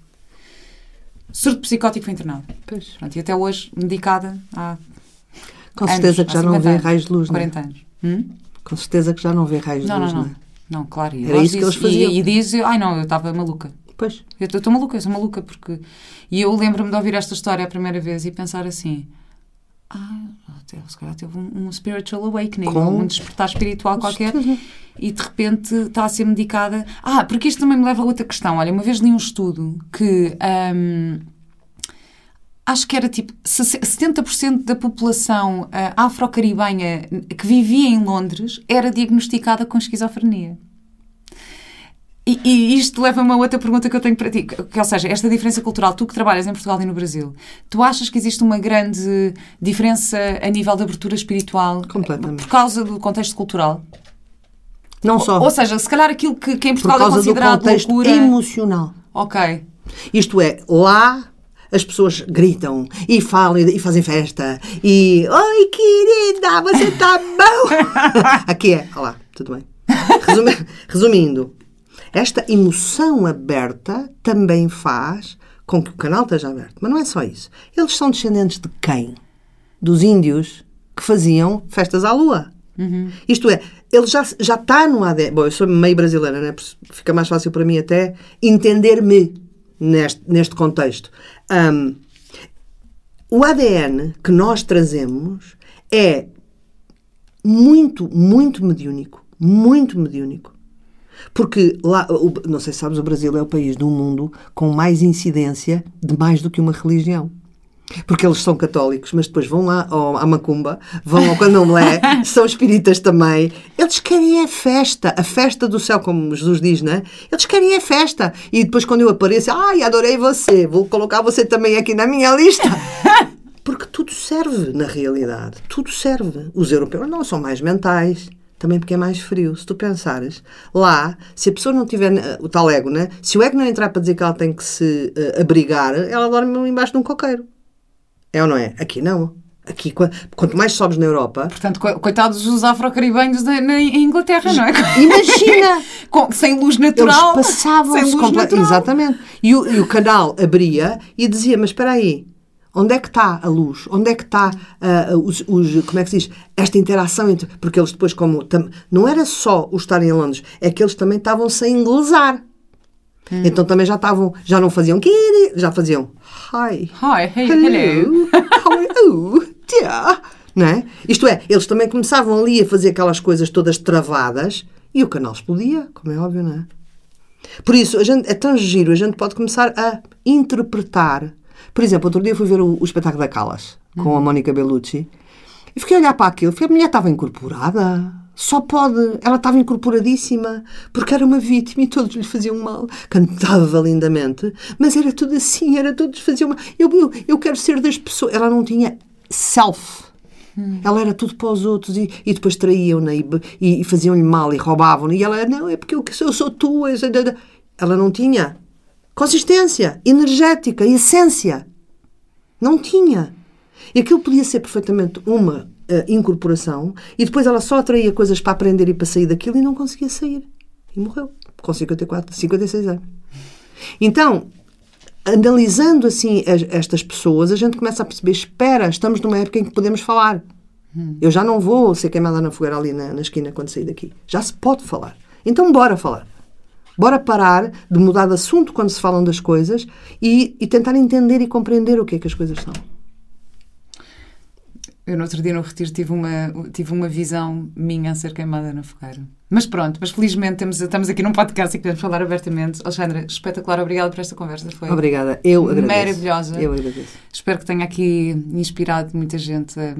Surto psicótico foi internado. Pois. Pronto, e até hoje medicada há. Com certeza anos, que já não 50 vê anos, raios de luz, não é? 40 anos. Hum? Com certeza que já não vê raios Não, de luz, não, não, não. é? Não, claro. e Era isso que eles faziam. E, e diz, ai não, eu estava maluca. Pois. Eu estou maluca, eu sou maluca, porque. E eu lembro-me de ouvir esta história a primeira vez e pensar assim. Ah, até, se calhar teve um, um spiritual awakening, Com- um despertar espiritual qualquer, e de repente está a ser medicada. Ah, porque isto também me leva a outra questão. Olha, uma vez li um estudo que. hum, acho que era tipo 70% da população ah, afro-caribenha que vivia em Londres era diagnosticada com esquizofrenia. E, e isto leva-me a outra pergunta que eu tenho para ti. Que, ou seja, esta diferença cultural, tu que trabalhas em Portugal e no Brasil, tu achas que existe uma grande diferença a nível de abertura espiritual Completamente. por causa do contexto cultural? Não só. Ou seja, se calhar aquilo que, que em por Portugal é causa do considerado contexto loucura. emocional. Ok. Isto é, lá as pessoas gritam e falam e fazem festa e Oi, querida, você tá bom? Aqui é, olá, tudo bem. Resumi- Resumindo, esta emoção aberta também faz com que o canal esteja aberto. Mas não é só isso. Eles são descendentes de quem? Dos índios que faziam festas à lua. Isto é, ele já, já está no ADN. Bom, eu sou meio brasileira, né? Fica mais fácil para mim até entender-me neste, neste contexto. Ahm, o ADN que nós trazemos é muito, muito mediúnico. Muito mediúnico. Porque lá, não sei se sabes, o Brasil é o país do mundo com mais incidência de mais do que uma religião. Porque eles são católicos, mas depois vão lá ao, à Macumba, vão ao Candomblé, são espíritas também. Eles querem é festa, a festa do céu, como Jesus diz, né? Eles querem é festa. E depois, quando eu apareço, ai, adorei você, vou colocar você também aqui na minha lista. Porque tudo serve, na realidade. Tudo serve. Os europeus não são mais mentais. Também porque é mais frio. Se tu pensares, lá, se a pessoa não tiver eh, o tal ego, né? Se o ego não entrar para dizer que ela tem que se eh, abrigar, ela dorme embaixo de um coqueiro. É ou não é? Aqui não. Aqui, qua- quanto mais sobes na Europa, Portanto, co- coitados dos afro-caribenhos na, Inglaterra, não é? imagina! Com- sem luz natural. Eles passavam-se sem luz comple- natural. Exatamente. E o, e o canal abria e dizia: Mas espera aí, onde é que está a luz? Onde é que está ah, os, os- Como é que se diz? Esta interação entre. Porque eles depois, como. tam- não era só o estarem em Londres, é que eles também estavam sem inglesar. Hum. Então também já estavam. Já não faziam. "Kitty", Já faziam. Hi. Hi, hey, hello. Hello. How are you? Dear. Não é? Isto é, eles também começavam ali a fazer aquelas coisas todas travadas e o canal explodia, como é óbvio, não é? Por isso, a gente, é tão giro, a gente pode começar a interpretar. Por exemplo, outro dia fui ver o, o espetáculo da Calas com a Mónica Bellucci e fiquei a olhar para aquilo. Falei, a mulher estava incorporada. Só pode. Ela estava incorporadíssima porque era uma vítima e todos lhe faziam mal. Cantava lindamente, mas era tudo assim, era todos faziam mal. Eu, eu, eu quero ser das pessoas. Ela não tinha self. Ela era tudo para os outros e, e depois traíam-na e, e, e faziam-lhe mal e roubavam-na. E ela, não, é porque eu, eu sou tua. eu sou da- da-". Ela não tinha consistência, energética, essência. Não tinha. E aquilo podia ser perfeitamente uma eh, incorporação e depois ela só atraía coisas para aprender e para sair daquilo e não conseguia sair. E morreu com 54, 56 anos. Então, analisando assim as- estas pessoas, a gente começa a perceber: espera, estamos numa época em que podemos falar. Eu já não vou ser queimada na fogueira ali na, na esquina quando sair daqui. Já se pode falar. Então, bora falar. Bora parar de mudar de assunto quando se falam das coisas e, e tentar entender e compreender o que é que as coisas são. Eu no outro dia no retiro tive uma, tive uma visão minha a ser queimada na fogueira. Mas pronto, mas felizmente temos, estamos aqui num podcast e podemos falar abertamente. Alexandra, espetacular, obrigada por esta conversa. Foi Obrigada, eu agradeço. maravilhosa. Eu agradeço. Espero que tenha aqui inspirado muita gente a,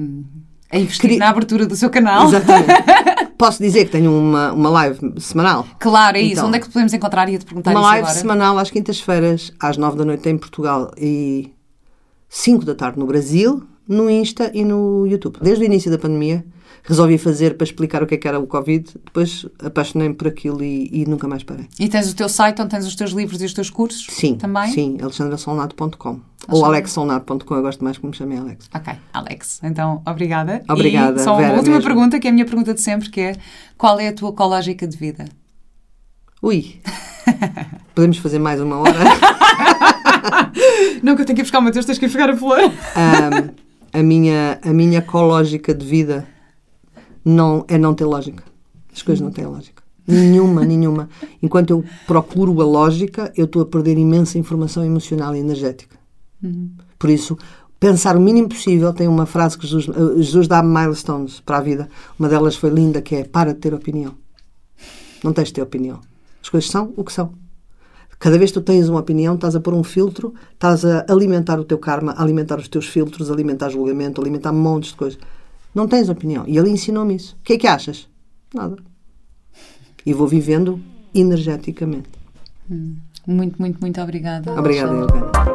a investir Queria- na abertura do seu canal. Exatamente. Posso dizer que tenho uma, uma live semanal? Claro, é isso. Então. Onde é que podemos encontrar? Ia-te perguntar Uma isso live agora. semanal às quintas-feiras, às nove da noite em Portugal e cinco da tarde no Brasil, no Insta e no YouTube. Desde o início da pandemia resolvi fazer para explicar o que é que era o Covid, depois apaixonei-me por aquilo e, e nunca mais parei. E tens o teu site onde tens os teus livros e os teus cursos? Sim, Também? sim, alexandrasolnato.com ou alexsolnato.com, eu gosto mais que me chamem Alex. Ok, Alex. Então, obrigada. Obrigada, E só uma Vera, última mesmo. pergunta, que é a minha pergunta de sempre, que é qual é a tua ecológica de vida? Ui, podemos fazer mais uma hora? Não, que eu tenho que ir buscar o texto, tens que ir pegar a flor. Ahm, a, minha, a minha ecológica de vida não, é não ter lógica. As coisas não têm lógica. Nenhuma, nenhuma. Enquanto eu procuro a lógica, eu estou a perder imensa informação emocional e energética. Por isso, pensar o mínimo possível. Tem uma frase que Jesus, eh, Jesus dá milestones para a vida. Uma delas foi linda, que é para de ter opinião. Não tens de ter opinião. As coisas são o que são. Cada vez que tu tens uma opinião, estás a pôr um filtro, estás a alimentar o teu karma, alimentar os teus filtros, alimentar julgamento, alimentar montes de coisas. Não tens opinião. E ele ensinou-me isso. O que é que achas? Nada. E vou vivendo energeticamente. Muito, muito, muito obrigada. Obrigada. Helena.